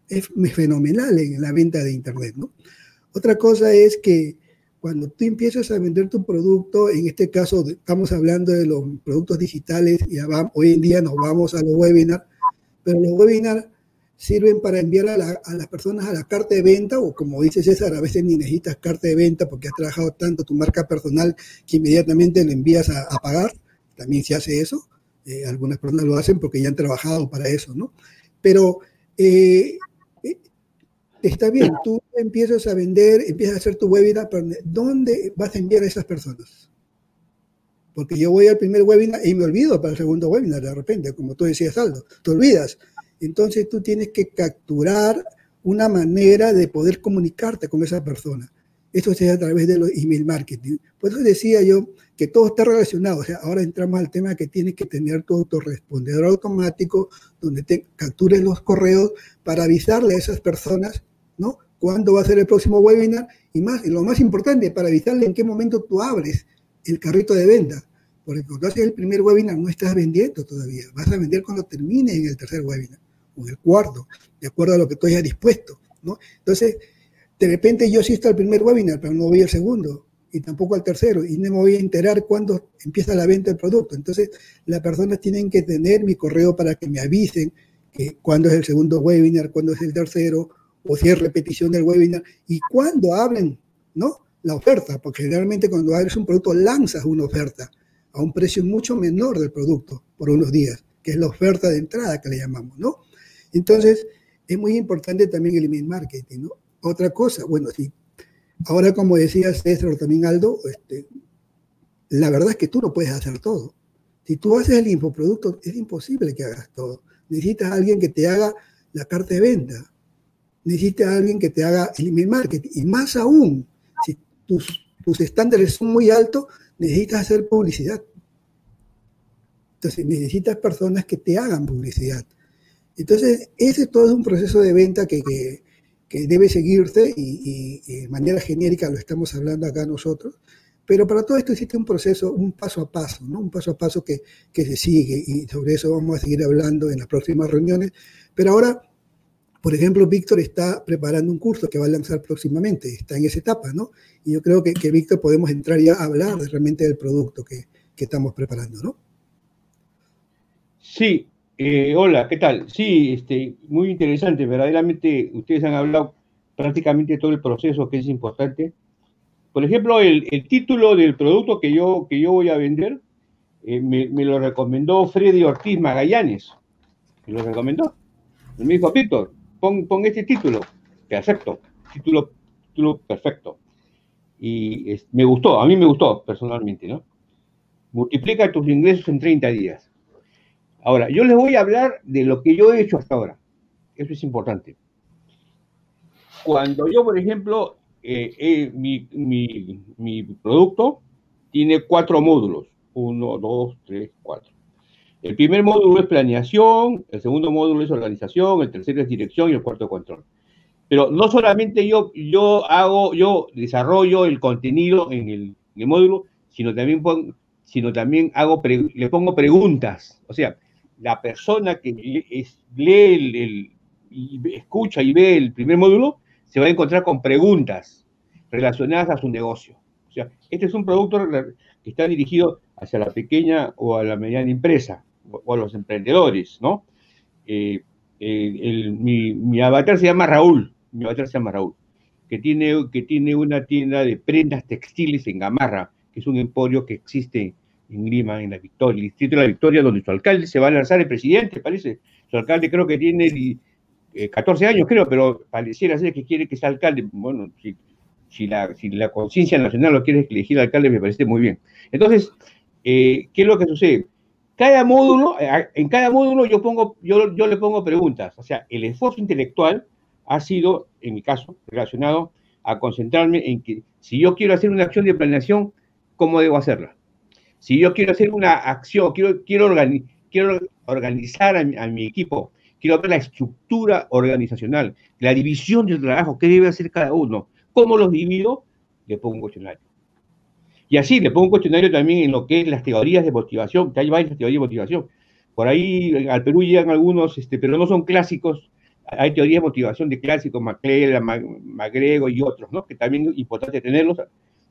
es, fenomenal en la venta de Internet, ¿no? Otra cosa es que cuando tú empiezas a vender tu producto, en este caso estamos hablando de los productos digitales, y hoy en día nos vamos a los webinars, pero los webinars sirven para enviar a, las personas a la carta de venta, o como dice César, a veces ni necesitas carta de venta porque has trabajado tanto tu marca personal que inmediatamente le envías a, pagar. También se hace eso. Eh, algunas personas lo hacen porque ya han trabajado para eso, ¿no? Pero eh, está bien, tú empiezas a vender, empiezas a hacer tu webinar, pero ¿dónde vas a enviar a esas personas? Porque yo voy al primer webinar y me olvido para el segundo webinar de repente, como tú decías, Aldo, te olvidas. Entonces tú tienes que capturar una manera de poder comunicarte con esa persona. Esto se hace a través de los email marketing. Por eso decía yo que todo está relacionado. O sea, ahora entramos al tema que tienes que tener tu autorrespondedor automático donde te captures los correos para avisarle a esas personas ¿no? ¿Cuándo va a ser el próximo webinar? Y más, y lo más importante, para avisarle en qué momento tú abres el carrito de venta. Porque cuando haces el primer webinar no estás vendiendo todavía. Vas a vender cuando termine en el tercer webinar o en el cuarto, de acuerdo a lo que tú hayas dispuesto, ¿no? Entonces, de repente yo asisto al primer webinar, pero no voy al segundo y tampoco al tercero y no me voy a enterar cuándo empieza la venta del producto. Entonces, las personas tienen que tener mi correo para que me avisen que cuándo es el segundo webinar, cuándo es el tercero o si es repetición del webinar, y cuando hablen, ¿no? La oferta, porque generalmente cuando abres un producto lanzas una oferta a un precio mucho menor del producto por unos días, que es la oferta de entrada que le llamamos, ¿no? Entonces, es muy importante también el email marketing, ¿no? Otra cosa, bueno, sí, ahora como decía César también Aldo, este, la verdad es que tú no puedes hacer todo. Si tú haces el infoproducto, es imposible que hagas todo. Necesitas a alguien que te haga la carta de venta, necesitas a alguien que te haga el email marketing. Y más aún, si tus, tus estándares son muy altos, necesitas hacer publicidad. Entonces, necesitas personas que te hagan publicidad. Entonces, ese todo es un proceso de venta que, que debe seguirse y, y, de manera genérica lo estamos hablando acá nosotros. Pero para todo esto existe un proceso, un paso a paso, ¿no? Un paso a paso que, que se sigue y sobre eso vamos a seguir hablando en las próximas reuniones. Pero ahora Por ejemplo, Víctor está preparando un curso que va a lanzar próximamente, está en esa etapa, ¿no? Y yo creo que, que Víctor podemos entrar ya a hablar realmente del producto que, que estamos preparando, ¿no? Sí, eh, hola, ¿qué tal? Sí, este, muy interesante, verdaderamente ustedes han hablado prácticamente todo el proceso que es importante. Por ejemplo, el, el título del producto que yo, que yo voy a vender eh, me, me, lo recomendó Freddy Ortiz Magallanes. Me lo recomendó. Me dijo, Víctor, pon, pon este título. Perfecto. Título, título perfecto. Y es, me gustó, a mí me gustó personalmente, ¿no? Multiplica tus ingresos en 30 días. Ahora, yo les voy a hablar de lo que yo he hecho hasta ahora. Eso es importante. Cuando yo, por ejemplo, eh, mi, producto tiene cuatro módulos. Uno, dos, tres, cuatro. El primer módulo es planeación, el segundo módulo es organización, el tercero es dirección y el cuarto control. Pero no solamente yo, yo hago, yo desarrollo el contenido en el, módulo, sino también, sino también hago le pongo preguntas. O sea, la persona que lee el, y escucha y ve el primer módulo se va a encontrar con preguntas relacionadas a su negocio. O sea, este es un producto que está dirigido hacia la pequeña o a la mediana empresa o a los emprendedores, ¿no? Eh, eh, mi, mi, avatar se llama Raúl, mi avatar se llama Raúl, que tiene, que tiene una tienda de prendas textiles en Gamarra, que es un emporio que existe en Lima, en la Victoria, el distrito de la Victoria, donde su alcalde se va a lanzar el presidente, parece. Su alcalde creo que tiene eh, 14 años, creo, pero pareciera ser que quiere que sea alcalde. Bueno, si, la, si la conciencia nacional lo quiere elegir alcalde, me parece muy bien. Entonces, eh, ¿qué es lo que sucede? Cada módulo, eh, en cada módulo yo, pongo, yo le pongo preguntas. O sea, el esfuerzo intelectual ha sido, en mi caso, relacionado a concentrarme en que si yo quiero hacer una acción de planeación, ¿cómo debo hacerla? Si yo quiero hacer una acción, quiero, quiero, organi quiero organizar a mi, a mi, equipo, quiero ver la estructura organizacional, la división del trabajo, qué debe hacer cada uno, cómo los divido, le pongo un cuestionario. Y así le pongo un cuestionario también en lo que es las teorías de motivación, que hay varias teorías de motivación. Por ahí al Perú llegan algunos, este, pero no son clásicos. Hay teorías de motivación de clásicos, MacLeod, Magrego y otros, ¿no? Que también es importante tenerlos,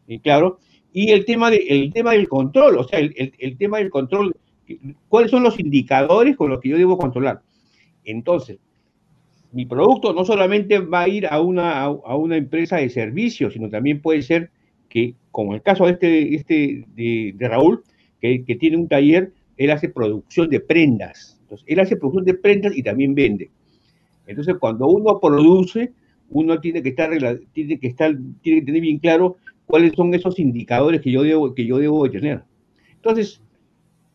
y claro. Y el tema, de, el tema del control, o sea, el, el, tema del control, ¿cuáles son los indicadores con los que yo debo controlar? Entonces, mi producto no solamente va a ir a una, a una empresa de servicios, sino también puede ser que, como el caso de este, este de, de Raúl, que, que, tiene un taller, él hace producción de prendas. Entonces, él hace producción de prendas y también vende. Entonces, cuando uno produce, uno tiene que estar, tiene que estar, tiene que tener bien claro cuáles son esos indicadores que yo debo, que yo debo tener. Entonces,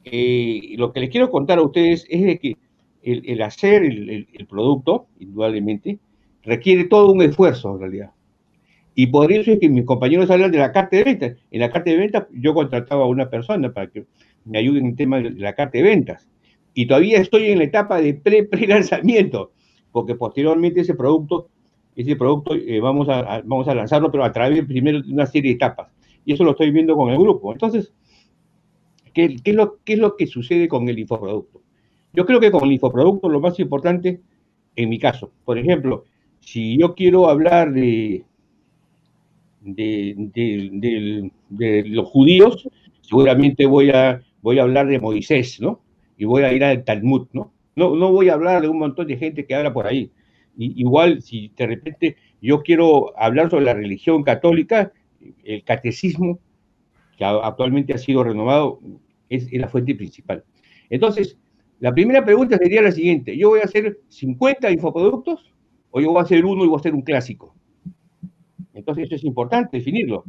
eh, lo que les quiero contar a ustedes es de que el, el hacer el, el, el, producto, indudablemente, requiere todo un esfuerzo en realidad. Y por eso es que mis compañeros hablan de la carta de ventas. En la carta de ventas yo contrataba a una persona para que me ayude en el tema de la carta de ventas. Y todavía estoy en la etapa de pre-pre-lanzamiento, porque posteriormente ese producto ese producto eh, vamos, a, vamos a lanzarlo, pero a través primero de una serie de etapas. Y eso lo estoy viendo con el grupo. Entonces, ¿qué, qué, es, lo, ¿qué es lo que sucede con el infoproducto? Yo creo que con el infoproducto lo más importante, en mi caso, por ejemplo, si yo quiero hablar de, de, de, de, los judíos, seguramente voy a, voy a hablar de Moisés, ¿no? Y voy a ir al Talmud, ¿no? No, no voy a hablar de un montón de gente que habla por ahí igual si de repente yo quiero hablar sobre la religión católica, el catecismo, que actualmente ha sido renovado, es, es, la fuente principal. Entonces, la primera pregunta sería la siguiente, ¿yo voy a hacer 50 infoproductos o yo voy a hacer uno y voy a hacer un clásico? Entonces, eso es importante definirlo.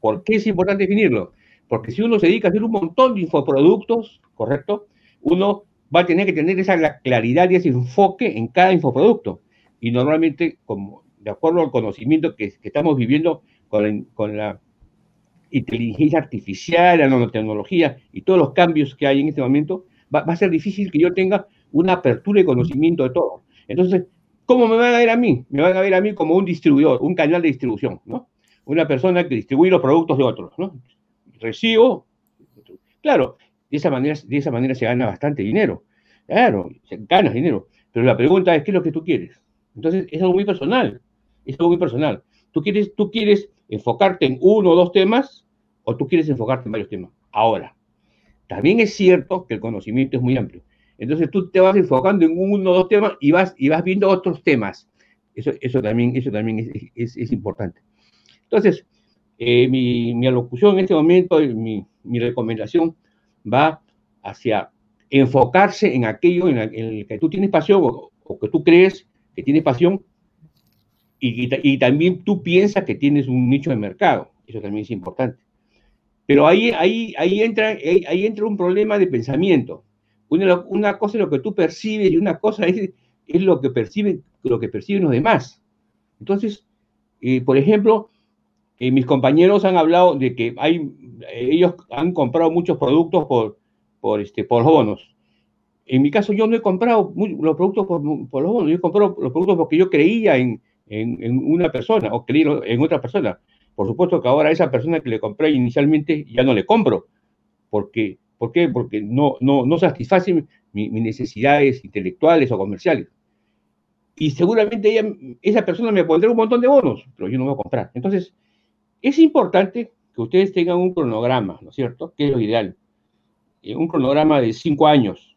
¿Por qué es importante definirlo? Porque si uno se dedica a hacer un montón de infoproductos, ¿correcto? Uno va a tener que tener esa claridad y ese enfoque en cada infoproducto y normalmente, como, de acuerdo al conocimiento que, estamos viviendo con la, inteligencia artificial, la nanotecnología y todos los cambios que hay en este momento, va, a ser difícil que yo tenga una apertura de conocimiento de todo. Entonces, ¿cómo me van a ver a mí? Me van a ver a mí como un distribuidor, un canal de distribución, ¿no? Una persona que distribuye los productos de otros, ¿no? Recibo, claro, de esa manera, de esa manera se gana bastante dinero, claro, se gana dinero, pero la pregunta es, ¿qué es lo que tú quieres? Entonces, es algo muy personal, es algo muy personal. Tú quieres, tú quieres enfocarte en uno o dos temas o tú quieres enfocarte en varios temas. Ahora, también es cierto que el conocimiento es muy amplio. Entonces tú te vas enfocando en uno o dos temas y vas, y vas viendo otros temas. Eso, eso también, eso también es, es, importante. Entonces, eh, mi, mi, alocución en este momento, mi, mi recomendación va hacia enfocarse en aquello en, el que tú tienes pasión o, o, que tú crees que tienes pasión y, también tú piensas que tienes un nicho de mercado. Eso también es importante. Pero ahí, ahí, ahí, entra, ahí, entra un problema de pensamiento. Una, una, cosa es lo que tú percibes y una cosa es, es lo, que perciben, lo que perciben los demás. Entonces, eh, por ejemplo, eh, mis compañeros han hablado de que hay, ellos han comprado muchos productos por, por, este, por bonos. En mi caso, yo no he comprado los productos por, los bonos, yo he comprado los productos porque yo creía en, en, en una persona o creía en otra persona. Por supuesto que ahora esa persona que le compré inicialmente ya no le compro. Porque, ¿Por qué? Porque no, no, no satisface mis necesidades intelectuales o comerciales. Y seguramente esa persona me pondrá un montón de bonos, pero yo no voy a comprar. Entonces, es importante que ustedes tengan un cronograma, ¿no es cierto? Que es lo ideal. Eh, un cronograma de cinco años,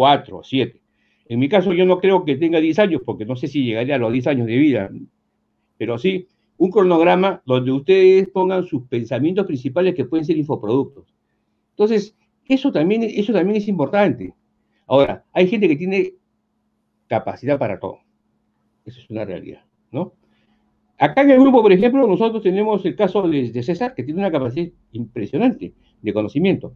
o cuatro, o siete. En mi caso, yo no creo que tenga 10 años, porque no sé si llegaría a los 10 años de vida, pero sí un cronograma donde ustedes pongan sus pensamientos principales que pueden ser infoproductos. Entonces, eso también, eso también es importante. Ahora, hay gente que tiene capacidad para todo. Eso es una realidad, ¿no? Acá en el grupo, por ejemplo, nosotros tenemos el caso de, César, que tiene una capacidad impresionante de conocimiento.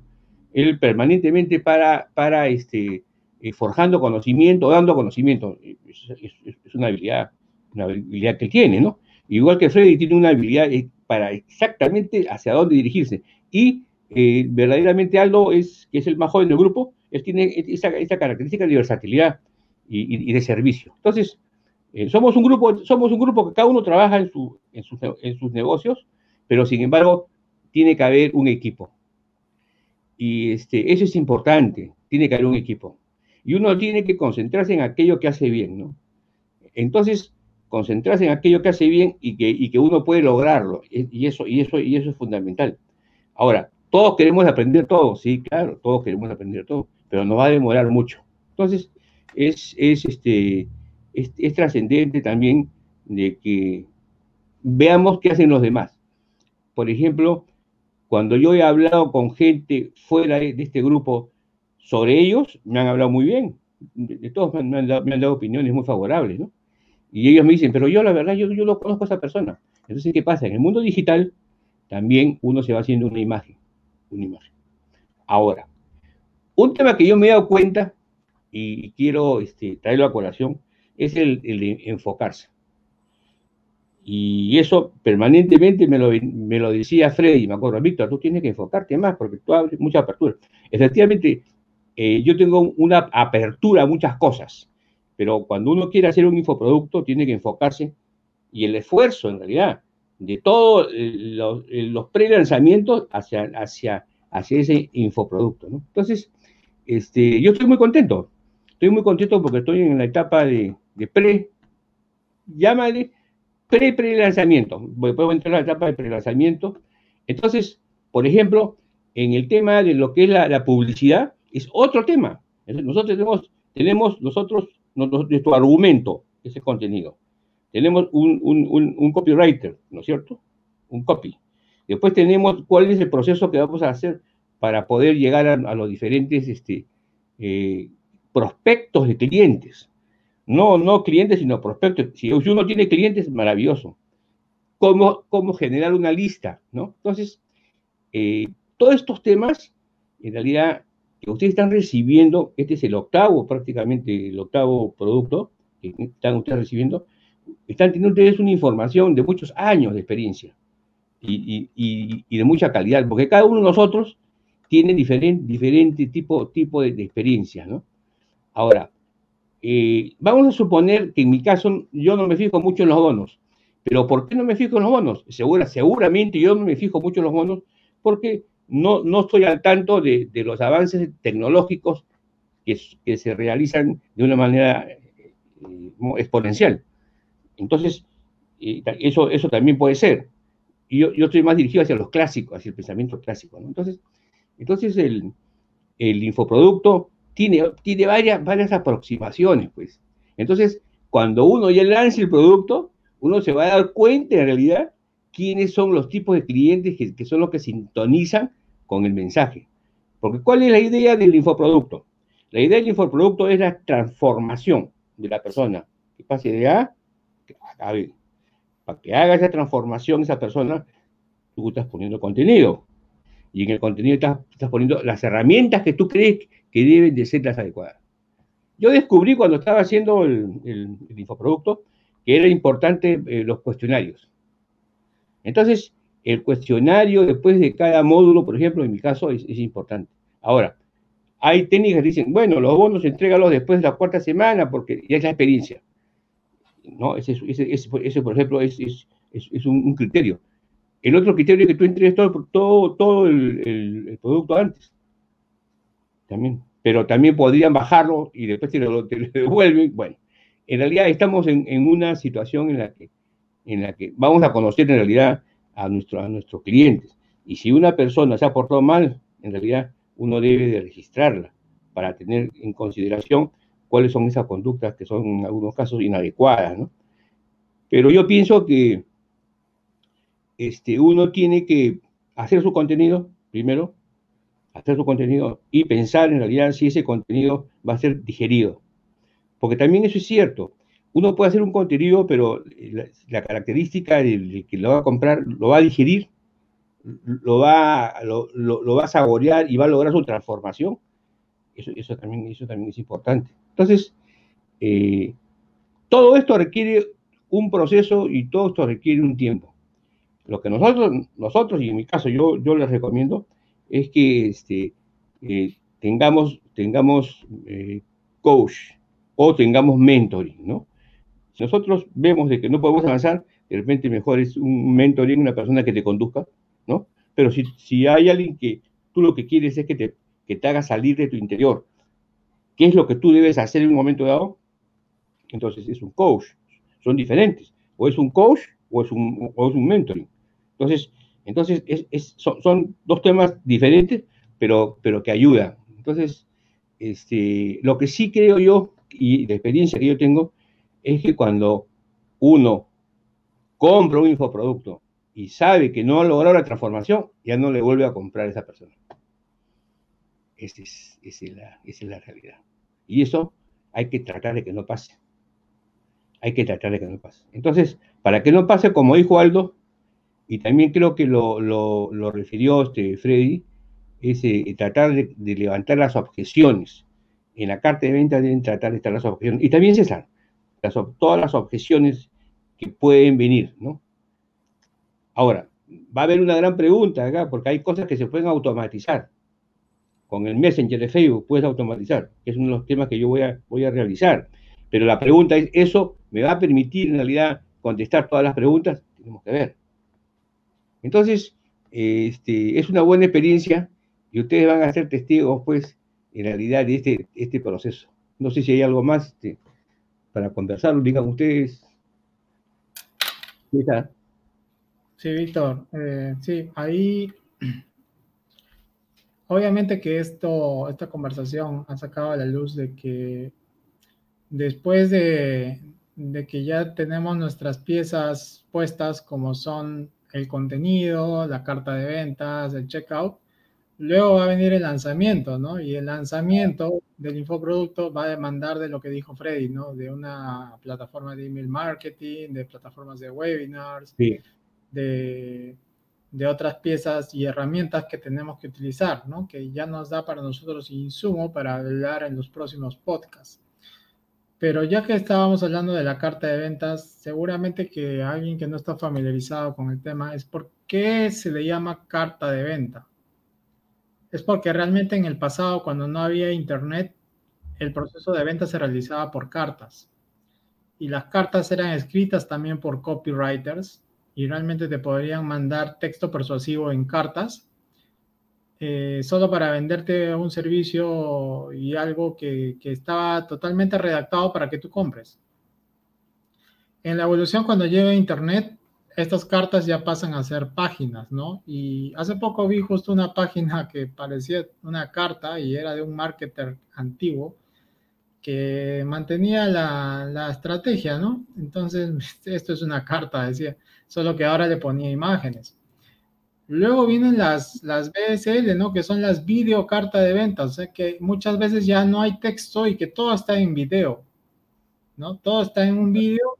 Él permanentemente para, para este, eh, forjando conocimiento, dando conocimiento. Es, una habilidad, una habilidad que tiene, ¿no? Igual que Freddy tiene una habilidad eh, para exactamente hacia dónde dirigirse. Y eh, verdaderamente Aldo, es, que es el más joven del grupo, él tiene esa, esa característica de versatilidad y, de servicio. Entonces, somos, un grupo, somos un grupo que cada uno trabaja en, su, en, sus, en sus negocios, pero sin embargo, tiene que haber un equipo. Y este, eso es importante, tiene que haber un equipo. Y uno tiene que concentrarse en aquello que hace bien, ¿no? Entonces, concentrarse en aquello que hace bien y que, y que uno puede lograrlo. Y eso, y, eso, y eso es fundamental. Ahora, todos queremos aprender todo, sí, claro, todos queremos aprender todo, pero nos va a demorar mucho. Entonces, es, es, este, es, es trascendente también de que veamos qué hacen los demás. Por ejemplo, cuando yo he hablado con gente fuera de, este grupo sobre ellos, me han hablado muy bien. De, todos me han, dado, opiniones muy favorables, ¿no? Y ellos me dicen, pero yo la verdad, yo, yo no conozco a esa persona. Entonces, ¿qué pasa? En el mundo digital también uno se va haciendo una imagen, una imagen. Ahora, un tema que yo me he dado cuenta y quiero este, traerlo a colación es el, de enfocarse. Y eso permanentemente me lo, me lo decía Freddy, me acuerdo, Víctor, tú tienes que enfocarte más porque tú abres mucha apertura. Efectivamente, eh, yo tengo una apertura a muchas cosas, pero cuando uno quiere hacer un infoproducto, tiene que enfocarse y el esfuerzo, en realidad, de todos eh, los, eh, los pre-lanzamientos hacia, hacia, hacia ese infoproducto. ¿no? Entonces, este, yo estoy muy contento. Estoy muy contento porque estoy en la etapa de, de pre, llámale pre-pre-lanzamiento. Puedo entrar a la etapa de pre-lanzamiento. Entonces, por ejemplo, en el tema de lo que es la, la publicidad, es otro tema. Nosotros tenemos, tenemos nosotros nuestro argumento, ese contenido. Tenemos un, un, un, copywriter, ¿no es cierto? Un copy. Después tenemos cuál es el proceso que vamos a hacer para poder llegar a, a los diferentes este, eh, prospectos de clientes. No, no clientes, sino prospectos. Si uno tiene clientes, maravilloso. ¿Cómo, cómo generar una lista? ¿no? Entonces, eh, todos estos temas, en realidad, ustedes están recibiendo, este es el octavo, prácticamente el octavo producto que están ustedes recibiendo, están teniendo ustedes una información de muchos años de experiencia y, y, y de mucha calidad, porque cada uno de nosotros tiene diferente, tipo, de, experiencia, ¿no? Ahora, eh, vamos a suponer que en mi caso yo no me fijo mucho en los bonos, pero ¿por qué no me fijo en los bonos? Segura, seguramente yo no me fijo mucho en los bonos porque no, no estoy al tanto de, de los avances tecnológicos que, que, se realizan de una manera eh, exponencial. Entonces, eso, eso también puede ser. Y yo, yo, estoy más dirigido hacia los clásicos, hacia el pensamiento clásico. Entonces, entonces el, el, infoproducto tiene, tiene varias, varias aproximaciones, pues. Entonces, cuando uno ya lanza el producto, uno se va a dar cuenta en realidad quiénes son los tipos de clientes que, que son los que sintonizan con el mensaje. Porque ¿cuál es la idea del infoproducto? La idea del infoproducto es la transformación de la persona, que pase de A a B. Para que haga esa transformación esa persona, tú estás poniendo contenido. Y en el contenido estás, poniendo las herramientas que tú crees que deben de ser las adecuadas. Yo descubrí cuando estaba haciendo el, infoproducto que era importante eh, los cuestionarios. Entonces, el cuestionario después de cada módulo, por ejemplo, en mi caso, es, importante. Ahora, hay técnicas que dicen, bueno, los bonos entrégalos después de la cuarta semana porque ya es la experiencia. ¿No? Ese, por ejemplo, es, un, criterio. El otro criterio es que tú entregues todo, todo, todo el, producto antes. También. Pero también podrían bajarlo y después te lo, devuelven. Bueno, en realidad estamos en, en, una situación en la, que, en la que vamos a conocer en realidad a, nuestro, a nuestros clientes. Y si una persona se ha portado mal, en realidad uno debe de registrarla para tener en consideración cuáles son esas conductas que son en algunos casos inadecuadas, ¿no? Pero yo pienso que este, uno tiene que hacer su contenido, primero, hacer su contenido y pensar en realidad si ese contenido va a ser digerido. Porque también eso es cierto uno puede hacer un contenido, pero la, característica del que lo va a comprar, lo va a digerir, lo va, a saborear y va a lograr su transformación. Eso, eso, también, eso también es importante. Entonces, eh, todo esto requiere un proceso y todo esto requiere un tiempo. Lo que nosotros, nosotros y en mi caso yo, yo les recomiendo, es que este, eh, tengamos, tengamos eh, coach o tengamos mentoring, ¿no? Si nosotros vemos de que no podemos avanzar, de repente mejor es un mentoring, una persona que te conduzca, ¿no? Pero si, si hay alguien que tú lo que quieres es que te, que te haga salir de tu interior, ¿qué es lo que tú debes hacer en un momento dado? Entonces es un coach, son diferentes, o es un coach o es un, o es un mentoring. Entonces, entonces es, son, son, dos temas diferentes, pero, pero que ayudan. Entonces, este, lo que sí creo yo, y de experiencia que yo tengo, es que cuando uno compra un infoproducto y sabe que no ha logrado la transformación, ya no le vuelve a comprar a esa persona. Esa es, la, realidad. Y eso hay que tratar de que no pase. Hay que tratar de que no pase. Entonces, para que no pase, como dijo Aldo, y también creo que lo, refirió este Freddy, es eh, tratar de, de, levantar las objeciones. En la carta de venta deben tratar de estar las objeciones. Y también César, todas las objeciones que pueden venir, ¿no? Ahora, va a haber una gran pregunta acá, porque hay cosas que se pueden automatizar. Con el Messenger de Facebook puedes automatizar, que es uno de los temas que yo voy a, voy a realizar. Pero la pregunta es, ¿eso me va a permitir en realidad contestar todas las preguntas? Tenemos que ver. Entonces, este, es una buena experiencia y ustedes van a ser testigos, pues, en realidad de este, este proceso. No sé si hay algo más. Este, para conversar, digan ustedes. Sí, Víctor, eh, sí, ahí <clears throat> obviamente que esto, esta conversación ha sacado a la luz de que después de, de que ya tenemos nuestras piezas puestas como son el contenido, la carta de ventas, el checkout, Luego va a venir el lanzamiento, ¿no? Y el lanzamiento del infoproducto va a demandar de lo que dijo Freddy, ¿no? De una plataforma de email marketing, de plataformas de webinars, de, de, otras piezas y herramientas que tenemos que utilizar, ¿no? Que ya nos da para nosotros insumo para hablar en los próximos podcasts. Pero ya que estábamos hablando de la carta de ventas, seguramente que alguien que no está familiarizado con el tema es por qué se le llama carta de venta es porque realmente en el pasado, cuando no había internet, el proceso de venta se realizaba por cartas. Y las cartas eran escritas también por copywriters y realmente te podrían mandar texto persuasivo en cartas eh, solo para venderte un servicio y algo que, estaba totalmente redactado para que tú compres. en la evolución cuando llega Internet, estas cartas ya pasan a ser páginas, ¿no? Y hace poco vi justo una página que parecía una carta y era de un marketer antiguo que mantenía la, la, estrategia, ¿no? Entonces, <laughs> esto es una carta, decía, solo que ahora le ponía imágenes. Luego vienen las, las BSL, ¿no? Que son las videocartas de ventas, o sea que muchas veces ya no hay texto y que todo está en video, ¿no? Todo está en un video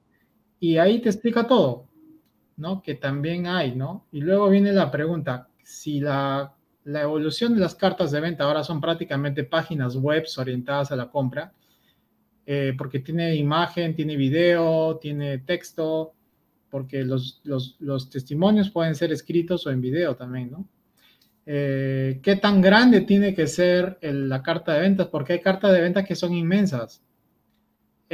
y ahí te explica todo, ¿no? Que también hay, ¿no? Y luego viene la pregunta, si la, la evolución de las cartas de venta ahora son prácticamente páginas web orientadas a la compra, eh, porque tiene imagen, tiene video, tiene texto, porque los, los, los, testimonios pueden ser escritos o en video también, ¿no? Eh, ¿Qué tan grande tiene que ser la carta de ventas? Porque hay cartas de ventas que son inmensas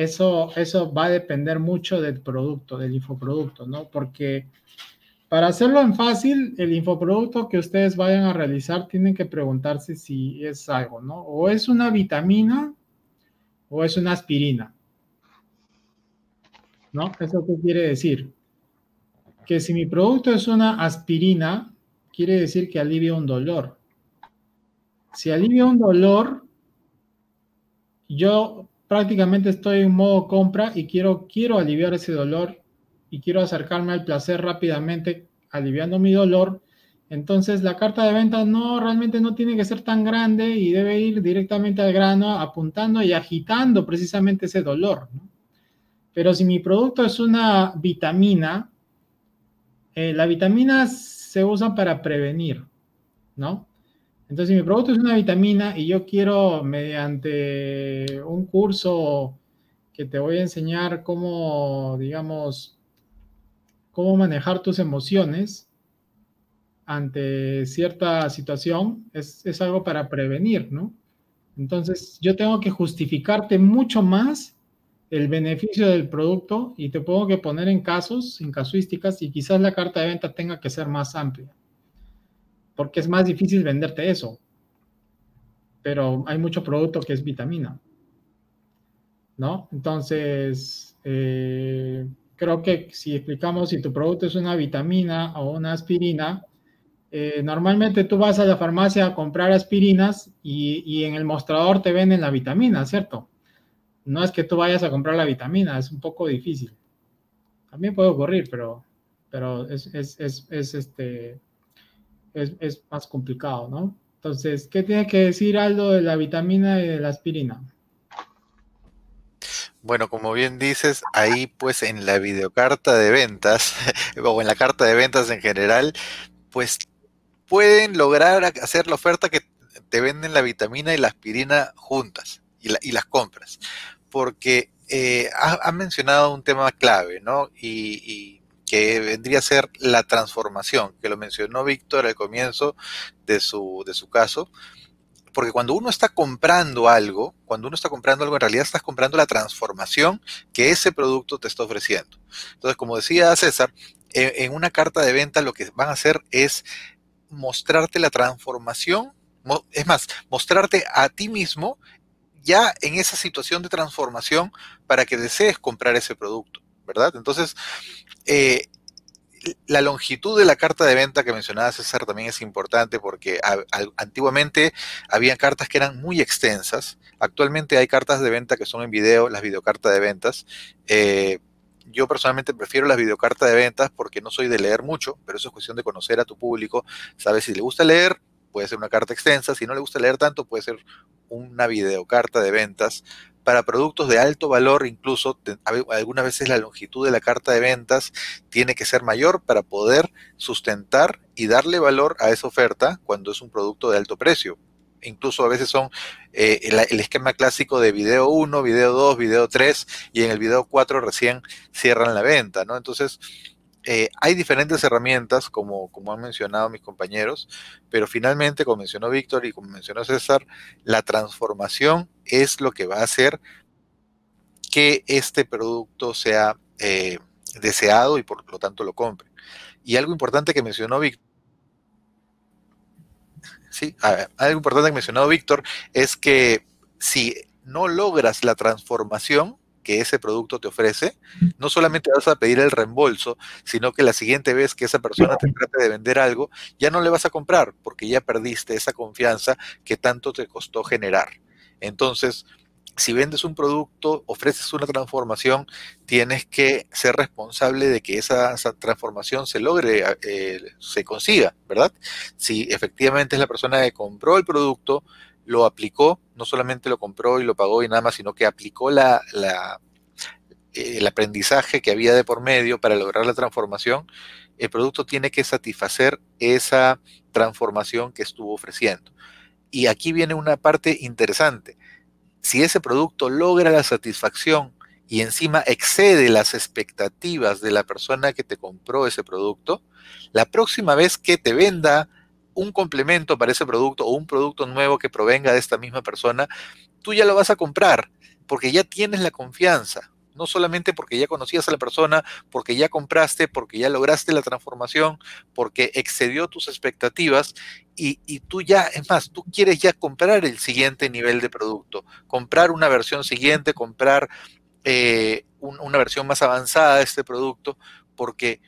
eso, eso va a depender mucho del producto, del infoproducto, ¿no? Porque para hacerlo en fácil, el infoproducto que ustedes vayan a realizar tienen que preguntarse si es algo, ¿no? O es una vitamina o es una aspirina. ¿No? ¿Eso qué quiere decir? Que si mi producto es una aspirina, quiere decir que alivia un dolor. Si alivia un dolor, yo prácticamente estoy en modo compra y quiero, quiero aliviar ese dolor y quiero acercarme al placer rápidamente, aliviando mi dolor. Entonces la carta de venta no realmente no tiene que ser tan grande y debe ir directamente al grano, apuntando y agitando precisamente ese dolor. Pero si mi producto es una vitamina, eh, la vitamina se usa para prevenir, ¿no? Entonces, si mi producto es una vitamina y yo quiero, mediante un curso que te voy a enseñar cómo, digamos, cómo manejar tus emociones ante cierta situación, es, es algo para prevenir, ¿no? Entonces, yo tengo que justificarte mucho más el beneficio del producto y te pongo que poner en casos, en casuísticas, y quizás la carta de venta tenga que ser más amplia porque es más difícil venderte eso. Pero hay mucho producto que es vitamina. ¿No? Entonces, eh, creo que si explicamos si tu producto es una vitamina o una aspirina, eh, normalmente tú vas a la farmacia a comprar aspirinas y, en el mostrador te venden la vitamina, ¿cierto? No es que tú vayas a comprar la vitamina, es un poco difícil. También puede ocurrir, pero, pero es, es, es, es este, es, más complicado, ¿no? Entonces, ¿qué tiene que decir Aldo de la vitamina y de la aspirina? Bueno, como bien dices, ahí pues en la videocarta de ventas, <laughs> o en la carta de ventas en general, pues pueden lograr hacer la oferta que te venden la vitamina y la aspirina juntas y, las compras. Porque eh, ha, mencionado un tema clave, ¿no? y que vendría a ser la transformación, que lo mencionó Víctor al comienzo de su, de su caso, porque cuando uno está comprando algo, cuando uno está comprando algo, en realidad estás comprando la transformación que ese producto te está ofreciendo. Entonces, como decía César, en, una carta de venta lo que van a hacer es mostrarte la transformación, es más, mostrarte a ti mismo ya en esa situación de transformación para que desees comprar ese producto. ¿Verdad? Entonces, eh, la longitud de la carta de venta que mencionaba César también es importante porque antiguamente había cartas que eran muy extensas. Actualmente hay cartas de venta que son en video, las videocartas de ventas. Eh, yo personalmente prefiero las videocartas de ventas porque no soy de leer mucho, pero eso es cuestión de conocer a tu público. Sabes si le gusta leer, puede ser una carta extensa. Si no le gusta leer tanto, puede ser una videocarta de ventas para productos de alto valor, incluso algunas veces la longitud de la carta de ventas tiene que ser mayor para poder sustentar y darle valor a esa oferta cuando es un producto de alto precio. Incluso a veces son eh, el, esquema clásico de video 1, video 2, video 3 y en el video 4 recién cierran la venta, ¿no? Entonces, eh, hay diferentes herramientas, como, han mencionado mis compañeros, pero finalmente, como mencionó Víctor y como mencionó César, la transformación es lo que va a hacer que este producto sea eh, deseado y por lo tanto lo compre. Y algo importante que mencionó Víctor, sí, algo importante que mencionó Víctor es que si no logras la transformación, que ese producto te ofrece, no solamente vas a pedir el reembolso, sino que la siguiente vez que esa persona te trate de vender algo, ya no le vas a comprar porque ya perdiste esa confianza que tanto te costó generar. Entonces, si vendes un producto, ofreces una transformación, tienes que ser responsable de que esa, transformación se logre, eh, se consiga, ¿verdad? Si efectivamente es la persona que compró el producto, lo aplicó, no solamente lo compró y lo pagó y nada más, sino que aplicó la, el aprendizaje que había de por medio para lograr la transformación, el producto tiene que satisfacer esa transformación que estuvo ofreciendo. Y aquí viene una parte interesante si ese producto logra la satisfacción y encima excede las expectativas de la persona que te compró ese producto, la próxima vez que te venda un complemento para ese producto o un producto nuevo que provenga de esta misma persona, tú ya lo vas a comprar porque ya tienes la confianza. No solamente porque ya conocías a la persona, porque ya compraste, porque ya lograste la transformación, porque excedió tus expectativas y, tú ya, es más, tú quieres ya comprar el siguiente nivel de producto, comprar una versión siguiente, comprar eh, una versión más avanzada de este producto, porque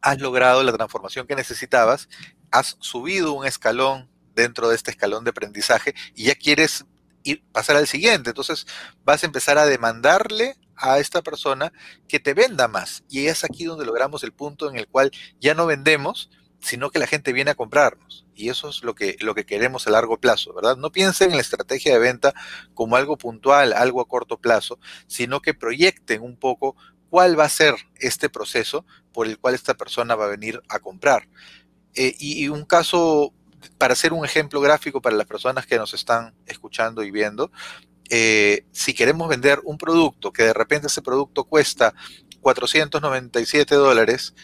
has logrado la transformación que necesitabas, has subido un escalón dentro de este escalón de aprendizaje y ya quieres ir, pasar al siguiente. Entonces vas a empezar a demandarle a esta persona que te venda más. Y es aquí donde logramos el punto en el cual ya no vendemos, sino que la gente viene a comprarnos. Y eso es lo que, lo que queremos a largo plazo, ¿verdad? No piensen en la estrategia de venta como algo puntual, algo a corto plazo, sino que proyecten un poco cuál va a ser este proceso por el cual esta persona va a venir a comprar. Eh, y, un caso, para hacer un ejemplo gráfico para las personas que nos están escuchando y viendo, eh, si queremos vender un producto que de repente ese producto cuesta 497 dólares,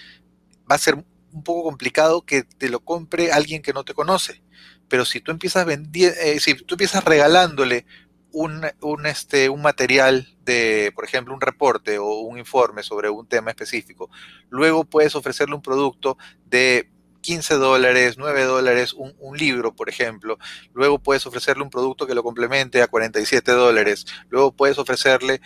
va a ser un poco complicado que te lo compre alguien que no te conoce. Pero si tú empiezas eh, si tú empiezas regalándole un, un, este, un material de, por ejemplo, un reporte o un informe sobre un tema específico, luego puedes ofrecerle un producto de 15 dólares, 9 dólares, un, libro, por ejemplo. Luego puedes ofrecerle un producto que lo complemente a 47 dólares. Luego puedes ofrecerle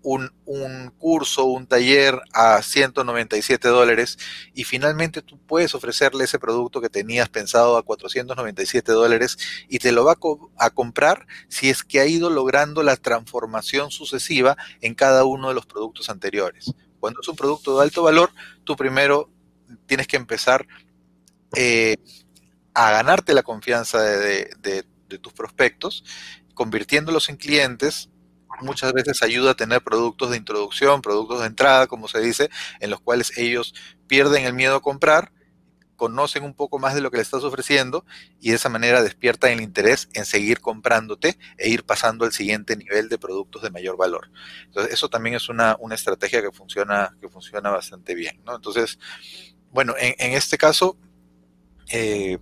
un, un, curso, un taller a 197 dólares y finalmente tú puedes ofrecerle ese producto que tenías pensado a 497 dólares y te lo va a, a, comprar si es que ha ido logrando la transformación sucesiva en cada uno de los productos anteriores. Cuando es un producto de alto valor, tú primero tienes que empezar eh, a ganarte la confianza de, tus prospectos, convirtiéndolos en clientes, muchas veces ayuda a tener productos de introducción, productos de entrada, como se dice, en los cuales ellos pierden el miedo a comprar, conocen un poco más de lo que le estás ofreciendo y de esa manera despiertan el interés en seguir comprándote e ir pasando al siguiente nivel de productos de mayor valor. Entonces, eso también es una, estrategia que funciona, que funciona bastante bien. Entonces, bueno, en este caso, eh,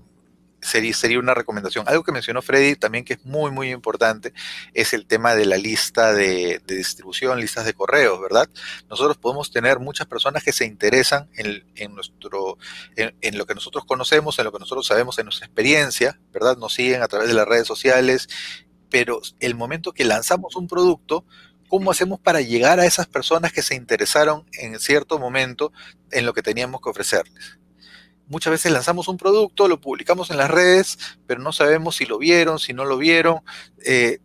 sería, una recomendación. Algo que mencionó Freddy también que es muy, muy importante es el tema de la lista de, distribución, listas de correos, ¿verdad? Nosotros podemos tener muchas personas que se interesan en, nuestro, en, lo que nosotros conocemos, en lo que nosotros sabemos, en nuestra experiencia, ¿verdad? Nos siguen a través de las redes sociales, pero el momento que lanzamos un producto, ¿cómo hacemos para llegar a esas personas que se interesaron en cierto momento en lo que teníamos que ofrecerles? Muchas veces lanzamos un producto, lo publicamos en las redes, pero no sabemos si lo vieron, si no lo vieron, eh,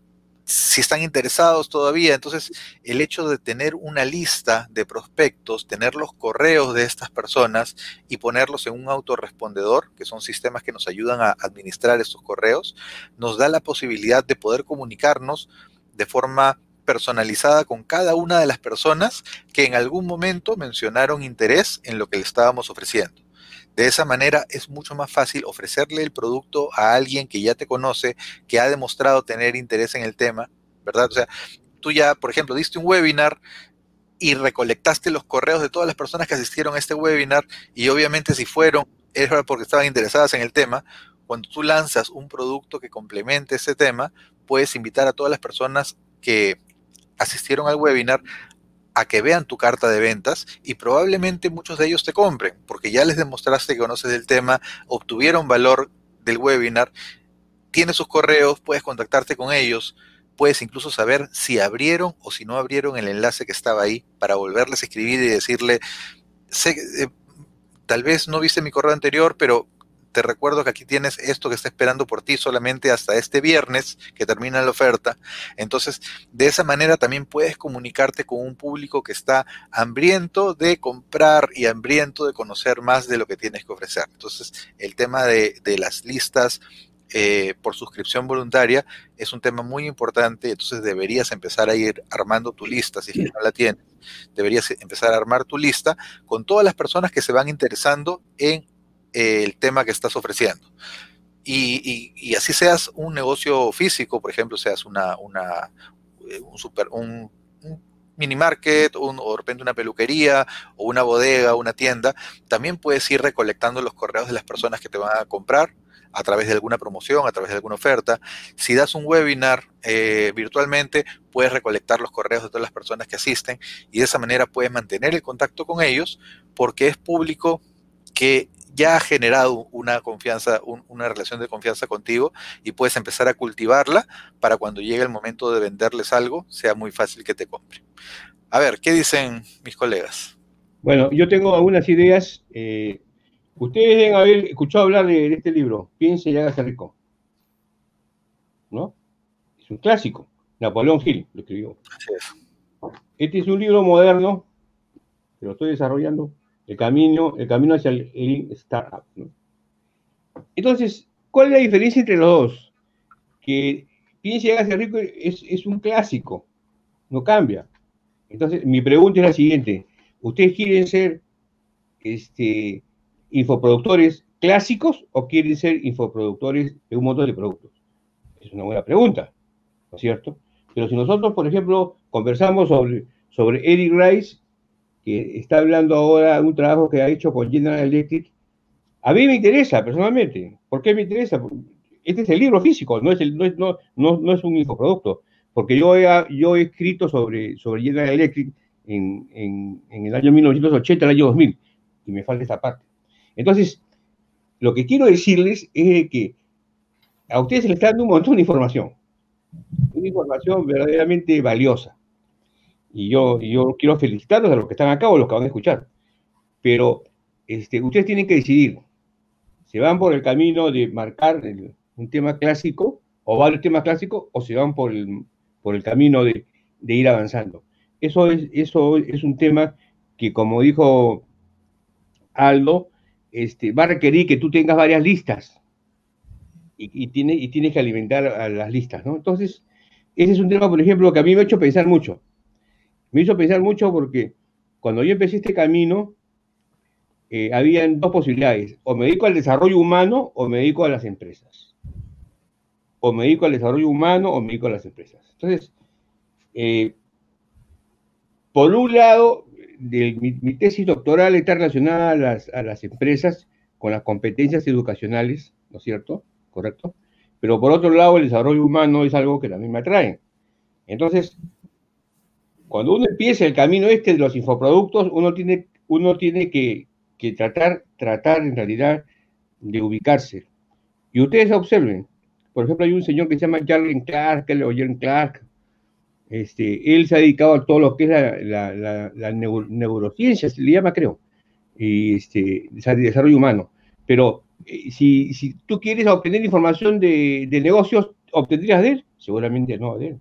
si están interesados todavía. Entonces, el hecho de tener una lista de prospectos, tener los correos de estas personas y ponerlos en un autorrespondedor, que son sistemas que nos ayudan a administrar estos correos, nos da la posibilidad de poder comunicarnos de forma personalizada con cada una de las personas que en algún momento mencionaron interés en lo que le estábamos ofreciendo. De esa manera es mucho más fácil ofrecerle el producto a alguien que ya te conoce, que ha demostrado tener interés en el tema, ¿verdad? O sea, tú ya, por ejemplo, diste un webinar y recolectaste los correos de todas las personas que asistieron a este webinar y obviamente si fueron, era porque estaban interesadas en el tema. Cuando tú lanzas un producto que complemente ese tema, puedes invitar a todas las personas que asistieron al webinar a que vean tu carta de ventas y probablemente muchos de ellos te compren, porque ya les demostraste que conoces el tema, obtuvieron valor del webinar, tienes sus correos, puedes contactarte con ellos, puedes incluso saber si abrieron o si no abrieron el enlace que estaba ahí para volverles a escribir y decirle, sé, eh, tal vez no viste mi correo anterior, pero te recuerdo que aquí tienes esto que está esperando por ti solamente hasta este viernes que termina la oferta. Entonces, de esa manera también puedes comunicarte con un público que está hambriento de comprar y hambriento de conocer más de lo que tienes que ofrecer. Entonces, el tema de, las listas eh, por suscripción voluntaria es un tema muy importante, entonces deberías empezar a ir armando tu lista, si no la tienes, deberías empezar a armar tu lista con todas las personas que se van interesando en el tema que estás ofreciendo. Y, así seas un negocio físico, por ejemplo, seas una, eh, un, super, un, mini market, o de repente una peluquería, o una bodega, una tienda, también puedes ir recolectando los correos de las personas que te van a comprar a través de alguna promoción, a través de alguna oferta. Si das un webinar eh, virtualmente, puedes recolectar los correos de todas las personas que asisten y de esa manera puedes mantener el contacto con ellos porque es público que ya ha generado una confianza, una relación de confianza contigo y puedes empezar a cultivarla para cuando llegue el momento de venderles algo, sea muy fácil que te compre. A ver, ¿qué dicen mis colegas? Bueno, yo tengo algunas ideas. Eh, ustedes deben haber escuchado hablar de, este libro, Piense y hágase rico. ¿No? Es un clásico. Napoleón Hill lo escribió. Este es un libro moderno, que lo estoy desarrollando el camino, el camino hacia el, startup. Entonces, ¿cuál es la diferencia entre los dos? Que piense y hágase rico es, es un clásico, no cambia. Entonces, mi pregunta es la siguiente. ¿Ustedes quieren ser este, infoproductores clásicos o quieren ser infoproductores de un montón de productos? Es una buena pregunta, ¿no es cierto? Pero si nosotros, por ejemplo, conversamos sobre, sobre Eric Rice, está hablando ahora de un trabajo que ha hecho con General Electric, a mí me interesa personalmente. ¿Por qué me interesa? Este es el libro físico, no es, el, no es, un infoproducto. Porque yo he, escrito sobre, General Electric en, en, en, el año 1980, el año 2000, y me falta esta parte. Entonces, lo que quiero decirles es que a ustedes se les está dando un montón de información, una información verdaderamente valiosa. Y yo, yo quiero felicitarlos a los que están acá o los que van a escuchar. Pero este, ustedes tienen que decidir. ¿Se van por el camino de marcar un tema clásico o varios temas clásicos o se van por el, por el camino de, de, ir avanzando? Eso es, eso es un tema que, como dijo Aldo, este, va a requerir que tú tengas varias listas y, y, tiene, y tienes que alimentar a las listas, ¿no? Entonces, ese es un tema, por ejemplo, que a mí me ha hecho pensar mucho me hizo pensar mucho porque cuando yo empecé este camino, eh, habían dos posibilidades, o me dedico al desarrollo humano o me dedico a las empresas. O me dedico al desarrollo humano o me dedico a las empresas. Entonces, eh, por un lado, mi, tesis doctoral está relacionada a las, a las empresas con las competencias educacionales, ¿no es cierto? ¿Correcto? Pero por otro lado, el desarrollo humano es algo que también me atrae. Entonces, cuando uno empieza el camino este de los infoproductos, uno tiene, uno tiene que, tratar, tratar en realidad de ubicarse. Y ustedes observen, por ejemplo, hay un señor que se llama Jarlen Clark, que le Clark, este, él se ha dedicado a todo lo que es la, neurociencia, se le llama, creo, y este, desarrollo humano. Pero eh, si, si, tú quieres obtener información de, de negocios, ¿obtendrías de él? Seguramente no de él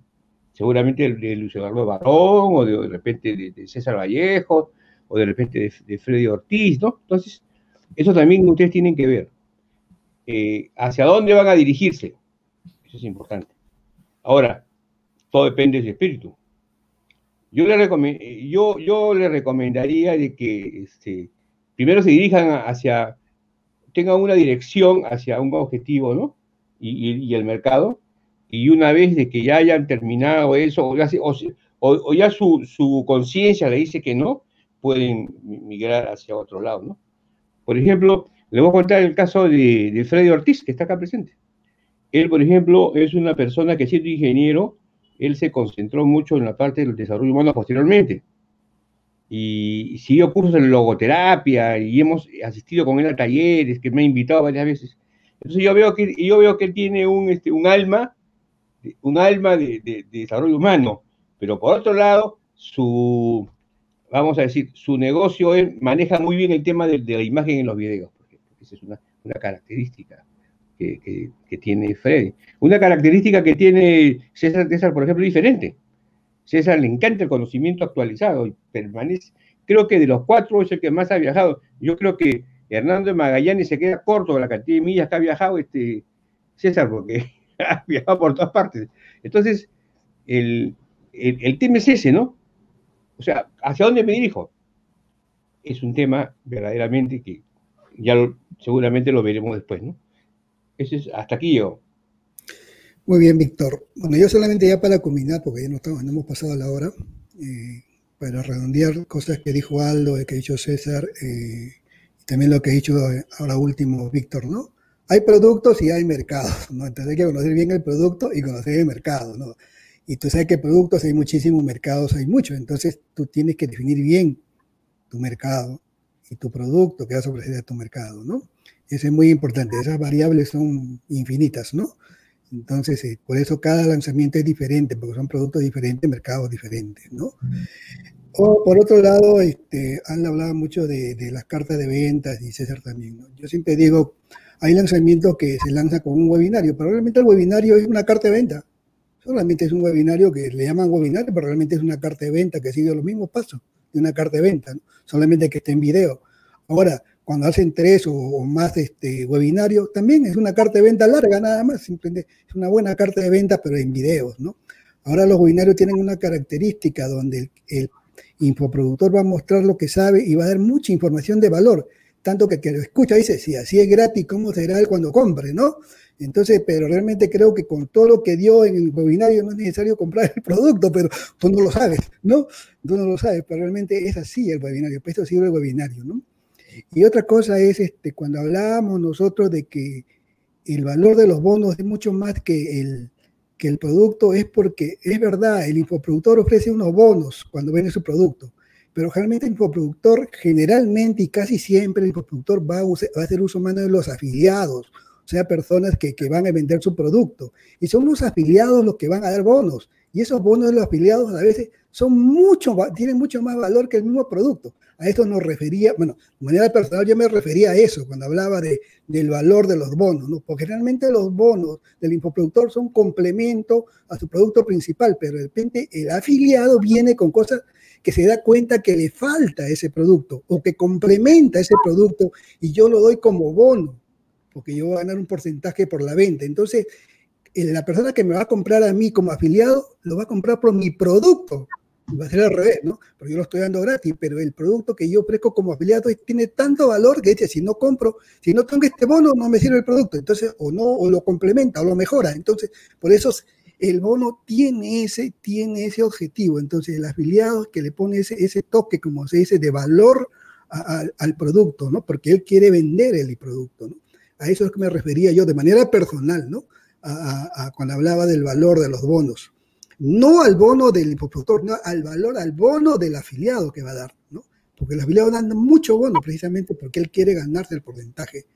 seguramente de, Luis Barón, o de, repente de, César Vallejo, o de repente de, Freddy Ortiz, ¿no? Entonces, eso también ustedes tienen que ver. Eh, ¿Hacia dónde van a dirigirse? Eso es importante. Ahora, todo depende de su espíritu. Yo le, yo, yo le recomendaría de que este, primero se dirijan hacia, tengan una dirección hacia un objetivo, ¿no? y el mercado, y una vez de que ya hayan terminado eso, o ya, su, conciencia le dice que no, pueden migrar hacia otro lado, ¿no? Por ejemplo, le voy a contar el caso de, Freddy Ortiz, que está acá presente. Él, por ejemplo, es una persona que siendo ingeniero, él se concentró mucho en la parte del desarrollo humano posteriormente. Y siguió cursos en logoterapia y hemos asistido con él a talleres que me ha invitado varias veces. Entonces yo veo que, yo veo que él tiene un, este, un alma un alma de, desarrollo humano, pero por otro lado, su, vamos a decir, su negocio maneja muy bien el tema de, la imagen en los videos, porque esa es una, característica que, tiene Freddy. Una característica que tiene César, César, por ejemplo, diferente. César le encanta el conocimiento actualizado y permanece, creo que de los cuatro es el que más ha viajado. Yo creo que Hernando de Magallanes se queda corto de la cantidad de millas que ha viajado este César, porque <laughs> ha viajado por todas partes. Entonces, el, el, tema es ese, ¿no? O sea, ¿hacia dónde me dirijo? Es un tema verdaderamente que ya seguramente lo veremos después, ¿no? Ese es, hasta aquí yo. Muy bien, Víctor. Bueno, yo solamente ya para culminar, porque ya no, estamos, no hemos pasado la hora, eh, para redondear cosas que dijo Aldo, que ha dicho César, eh, y también lo que ha dicho ahora último Víctor, ¿no? Hay productos y hay mercados, ¿no? Entonces hay que conocer bien el producto y conocer el mercado, ¿no? Y tú sabes que productos hay muchísimos, mercados hay muchos, entonces tú tienes que definir bien tu mercado y tu producto que vas a ofrecer a tu mercado, ¿no? Eso es muy importante, esas variables son infinitas, ¿no? Entonces, eh, por eso cada lanzamiento es diferente, porque son productos diferentes, mercados diferentes, ¿no? O por otro lado, este, han hablado mucho de, las cartas de ventas y César también, ¿no? Yo siempre digo, hay lanzamientos que se lanzan con un webinario, pero realmente el webinario es una carta de venta. Solamente es un webinario que le llaman webinario, pero realmente es una carta de venta que sigue los mismos pasos de una carta de venta, ¿no? solamente que esté en video. Ahora, cuando hacen tres o, más este, webinarios, también es una carta de venta larga nada más, simplemente es una buena carta de venta, pero en videos, ¿no? Ahora los webinarios tienen una característica donde el, infoproductor va a mostrar lo que sabe y va a dar mucha información de valor, tanto que que lo escucha dice, si así es gratis, ¿cómo será él cuando compre, no? Entonces, pero realmente creo que con todo lo que dio en el webinario no es necesario comprar el producto, pero tú no lo sabes, ¿no? Tú no lo sabes, pero realmente es así el webinario, pues esto sirve el webinario, ¿no? Y otra cosa es, este, cuando hablábamos nosotros de que el valor de los bonos es mucho más que el, que el producto, es porque es verdad, el infoproductor ofrece unos bonos cuando vende su producto, pero generalmente el infoproductor, generalmente y casi siempre el infoproductor va a, hacer uso más de los afiliados, o sea, personas que, que, van a vender su producto. Y son los afiliados los que van a dar bonos. Y esos bonos de los afiliados a veces son mucho, tienen mucho más valor que el mismo producto. A esto nos refería, bueno, de manera personal yo me refería a eso cuando hablaba de, del valor de los bonos, ¿no? porque realmente los bonos del infoproductor son complemento a su producto principal, pero de repente el afiliado viene con cosas que se da cuenta que le falta ese producto o que complementa ese producto y yo lo doy como bono, porque yo voy a ganar un porcentaje por la venta. Entonces, la persona que me va a comprar a mí como afiliado lo va a comprar por mi producto, va a ser al revés, ¿no? Porque yo lo estoy dando gratis, pero el producto que yo ofrezco como afiliado tiene tanto valor que dice, si no compro, si no tengo este bono, no me sirve el producto. Entonces, o no, o lo complementa, o lo mejora. Entonces, por eso el bono tiene ese, tiene ese objetivo. Entonces, el afiliado que le pone ese, ese toque, como se dice, de valor al producto, ¿no? Porque él quiere vender el producto, ¿no? A eso es que me refería yo de manera personal, ¿no? Cuando hablaba del valor de los bonos no al bono del infoproductor, no al valor, al bono del afiliado que va a dar, ¿no? Porque el afiliado da mucho bono precisamente porque él quiere ganarse el porcentaje.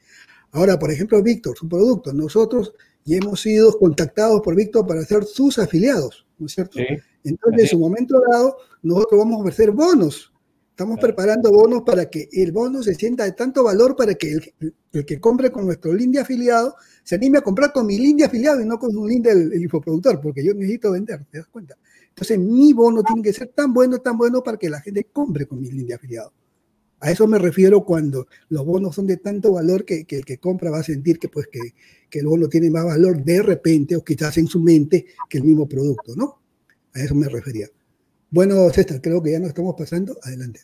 Ahora, por ejemplo, Víctor, su producto, nosotros ya hemos sido contactados por Víctor para ser sus afiliados, ¿no es cierto? Entonces, en su momento dado, nosotros vamos a ofrecer bonos Estamos preparando bonos para que el bono se sienta de tanto valor para que el, que compre con nuestro link de afiliado se anime a comprar con mi link de afiliado y no con su link del infoproductor, porque yo necesito vender, ¿te das cuenta? Entonces mi bono tiene que ser tan bueno, tan bueno para que la gente compre con mi link de afiliado. A eso me refiero cuando los bonos son de tanto valor que, el que compra va a sentir que, pues, que, que el bono tiene más valor de repente o quizás en su mente que el mismo producto, ¿no? A eso me refería. Bueno, César, creo que ya nos estamos pasando. Adelante.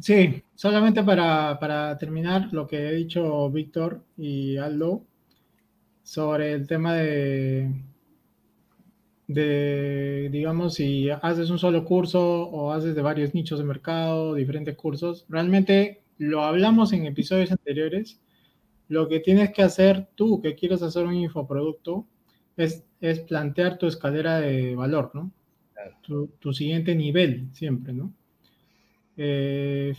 Sí, solamente para, terminar lo que he dicho Víctor y Aldo sobre el tema de, de, digamos, si haces un solo curso o haces de varios nichos de mercado, diferentes cursos, realmente lo hablamos en episodios anteriores. Lo que tienes que hacer tú que quieres hacer un infoproducto es, es plantear tu escalera de valor, ¿no? Tu, siguiente nivel siempre, ¿no? Eh,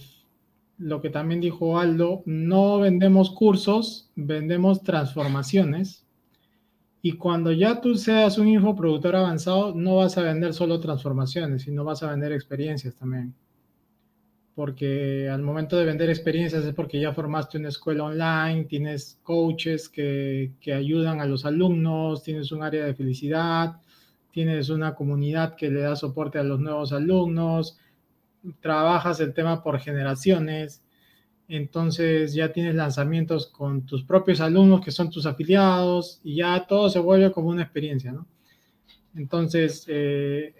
lo que también dijo Aldo, no vendemos cursos, vendemos transformaciones. Y cuando ya tú seas un infoproductor avanzado, no vas a vender solo transformaciones, sino vas a vender experiencias también. Porque al momento de vender experiencias es porque ya formaste una escuela online, tienes coaches que, que ayudan a los alumnos, tienes un área de felicidad, tienes una comunidad que le da soporte a los nuevos alumnos, trabajas el tema por generaciones entonces ya tienes lanzamientos con tus propios alumnos que son tus afiliados y ya todo se vuelve como una experiencia, ¿no? Entonces, eh,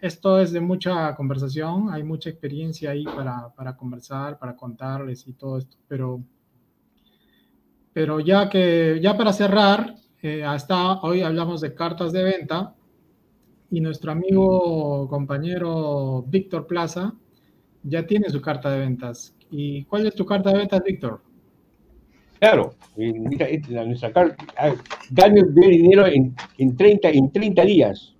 esto es de mucha conversación, hay mucha experiencia ahí para, conversar, para contarles y todo esto, pero, pero ya que, ya para cerrar, eh, hasta hoy hablamos de cartas de venta y nuestro amigo compañero Víctor Plaza ya tiene su carta de ventas. ¿Y cuál es tu carta de ventas, Víctor? Claro, mira, nuestra carta, ah, gana dinero en, en, 30, en 30 días.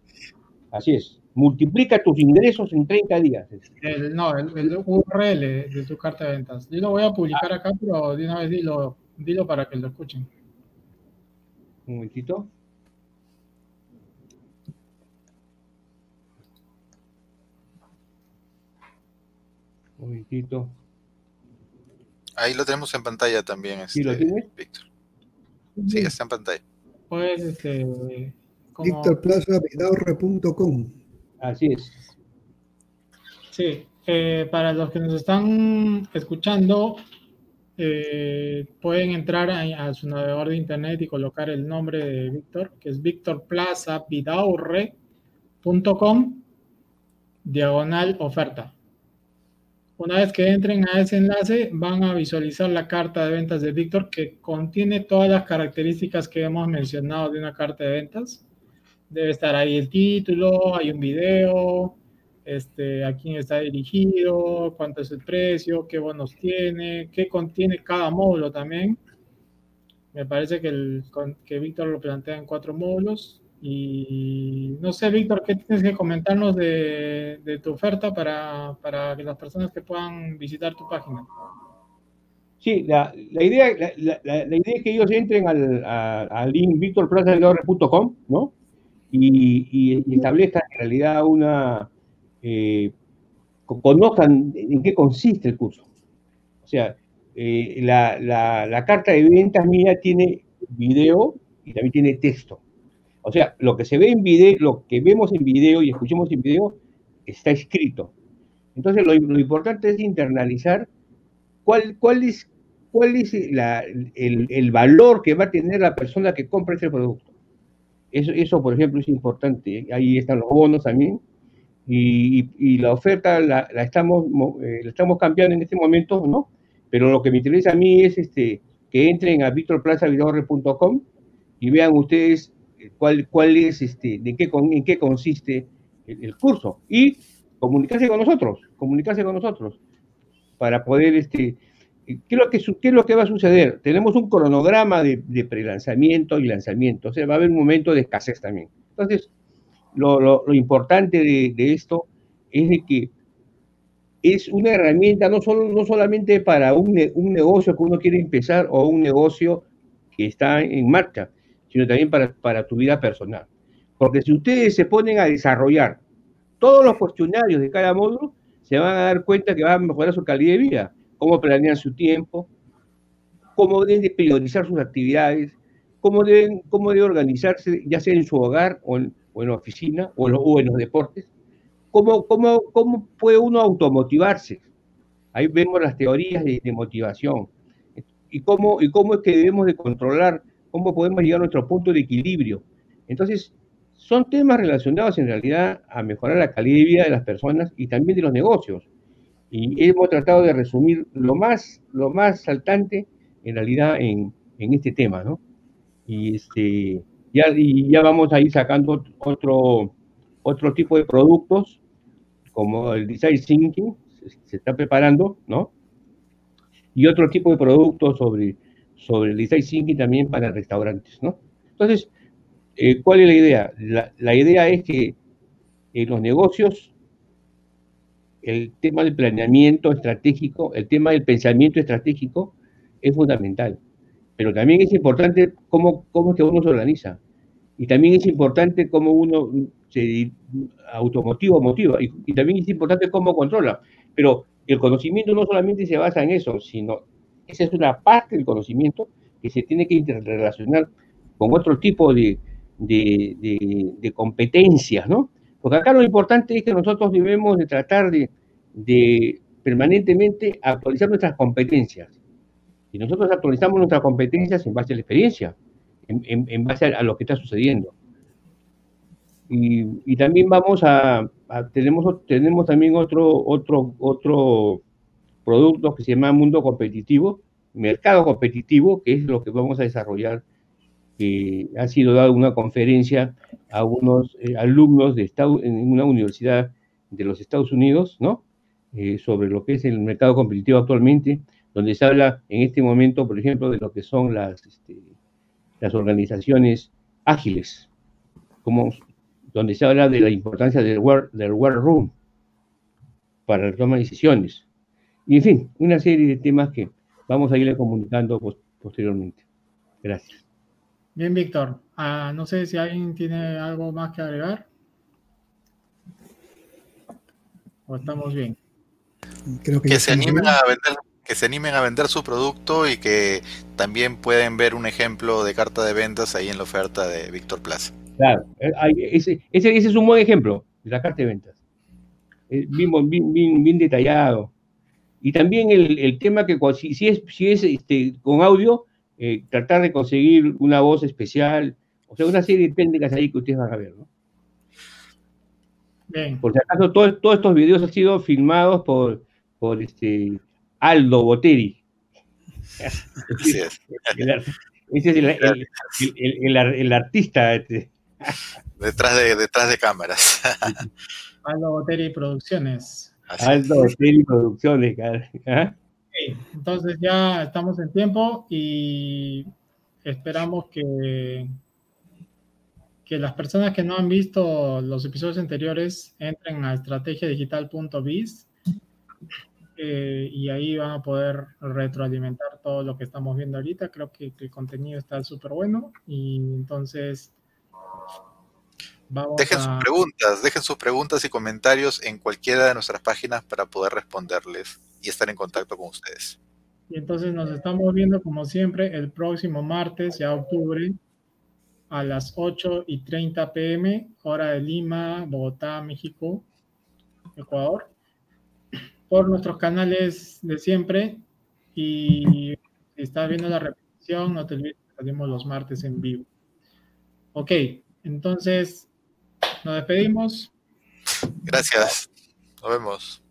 Así es. Multiplica tus ingresos en 30 días. El, no, el, URL de tu carta de ventas. Yo lo voy a publicar acá, pero de una vez dilo, dilo para que lo escuchen. Un momentito. Un momentito. Ahí lo tenemos en pantalla también, este, ¿Sí lo este, Víctor. Sí, está en pantalla. Pues, este, VictorPlazaVidaurre.com. Así es. Sí, eh, para los que nos están escuchando, eh, pueden entrar a, su navegador de internet y colocar el nombre de Víctor, que es VictorPlazaVidaurre.com, diagonal oferta. Una vez que entren a ese enlace, van a visualizar la carta de ventas de Víctor que contiene todas las características que hemos mencionado de una carta de ventas. Debe estar ahí el título, hay un video, este, a quién está dirigido, cuánto es el precio, qué bonos tiene, qué contiene cada módulo también. Me parece que, el, que Víctor lo plantea en cuatro módulos. Y no sé, Víctor, ¿qué tienes que comentarnos de, tu oferta para, para, que las personas que puedan visitar tu página? Sí, la, la idea, la, la, idea es que ellos entren al, al link victorplaza.com, ¿no? Y, y, establezcan en realidad una, eh, conozcan en qué consiste el curso. O sea, eh, la, la carta de ventas mía tiene video y también tiene texto. O sea, lo que se ve en video, lo que vemos en video y escuchamos en video, está escrito. Entonces, lo, importante es internalizar cuál, cuál es, cuál es el, valor que va a tener la persona que compra ese producto. Eso, eso por ejemplo, es importante. Ahí están los bonos también. Y, la oferta la, estamos, eh, la estamos cambiando en este momento, ¿no? Pero lo que me interesa a mí es este, que entren a victorplazavidorre.com y vean ustedes cuál, cuál es, este, de qué, en qué consiste el, curso y comunicarse con nosotros, comunicarse con nosotros para poder, este, ¿qué es lo que, qué es lo que va a suceder? Tenemos un cronograma de, de prelanzamiento y lanzamiento, o sea, va a haber un momento de escasez también. Entonces, lo, importante de, esto es de que es una herramienta no, solo, no solamente para un, un negocio que uno quiere empezar o un negocio que está en marcha, sino también para, tu vida personal. Porque si ustedes se ponen a desarrollar todos los cuestionarios de cada módulo, se van a dar cuenta que van a mejorar su calidad de vida, cómo planean su tiempo, cómo deben priorizar sus actividades, cómo deben, cómo organizarse, ya sea en su hogar o en, la oficina o en, los deportes, cómo, cómo, cómo puede uno automotivarse. Ahí vemos las teorías de, de motivación y cómo, y cómo es que debemos de controlar cómo podemos llegar a nuestro punto de equilibrio. Entonces, son temas relacionados en realidad a mejorar la calidad de vida de las personas y también de los negocios. Y hemos tratado de resumir lo más, lo más saltante en realidad en, en este tema, ¿no? Y, este, ya, y ya vamos a ir sacando otro, otro tipo de productos, como el Design Thinking, se está preparando, ¿no? Y otro tipo de productos sobre sobre el design thinking también para restaurantes, ¿no? Entonces, eh, ¿cuál es la idea? La, idea es que en los negocios el tema del planeamiento estratégico, el tema del pensamiento estratégico es fundamental. Pero también es importante cómo, cómo es uno se organiza. Y también es importante cómo uno se automotiva o motiva. Y, y también es importante cómo controla. Pero el conocimiento no solamente se basa en eso, sino esa es una parte del conocimiento que se tiene que interrelacionar con otro tipo de, de, competencias, ¿no? Porque acá lo importante es que nosotros debemos de tratar de permanentemente actualizar nuestras competencias. Y nosotros actualizamos nuestras competencias en base a la experiencia, en, base a, lo que está sucediendo. Y, también vamos a, tenemos, tenemos también otro, otro, otro producto que se llama Mundo Competitivo, Mercado Competitivo, que es lo que vamos a desarrollar ha sido dada una conferencia a unos eh, alumnos de en una universidad de los Estados Unidos, ¿no? Eh, sobre lo que es el mercado competitivo actualmente, donde se habla en este momento, por ejemplo, de lo que son las, este, las organizaciones ágiles, como, donde se habla de la importancia del war, del war room para la toma de decisiones. Y en fin, una serie de temas que vamos a irle comunicando posteriormente. Gracias. Bien, Víctor. Ah, no sé si alguien tiene algo más que agregar. ¿O estamos bien? Creo que, se animen a vender que se animen a vender su producto y que también pueden ver un ejemplo de carta de ventas ahí en la oferta de Víctor Plaza. Claro, eh, ese, ese, es un buen ejemplo de la carta de ventas. Eh, bien, bien, bien, detallado. Y también el, el tema que si, si es, si es este, con audio, eh, tratar de conseguir una voz especial, o sea, una serie de técnicas ahí que ustedes van a ver, ¿no? Bien. Por si acaso, todos estos videos han sido filmados por, por este Aldo Boteri. Así es. ese es el, artista. Este. Detrás, de, detrás de cámaras. Aldo Boteri Producciones. Aldo Boteri Producciones, ¿ah? entonces ya estamos en tiempo y esperamos que, que las personas que no han visto los episodios anteriores entren a estrategiadigital.biz eh, y ahí van a poder retroalimentar todo lo que estamos viendo ahorita. Creo que, el contenido está súper bueno y entonces vamos dejen sus preguntas, dejen sus preguntas y comentarios en cualquiera de nuestras páginas para poder responderles y estar en contacto con ustedes. Y entonces nos estamos viendo como siempre el próximo martes, ya octubre, a las 8 y 30 pm, hora de Lima, Bogotá, México, Ecuador, por nuestros canales de siempre. Y si estás viendo la repetición, no te olvides que salimos los martes en vivo. Ok, entonces nos despedimos. Gracias. Nos vemos.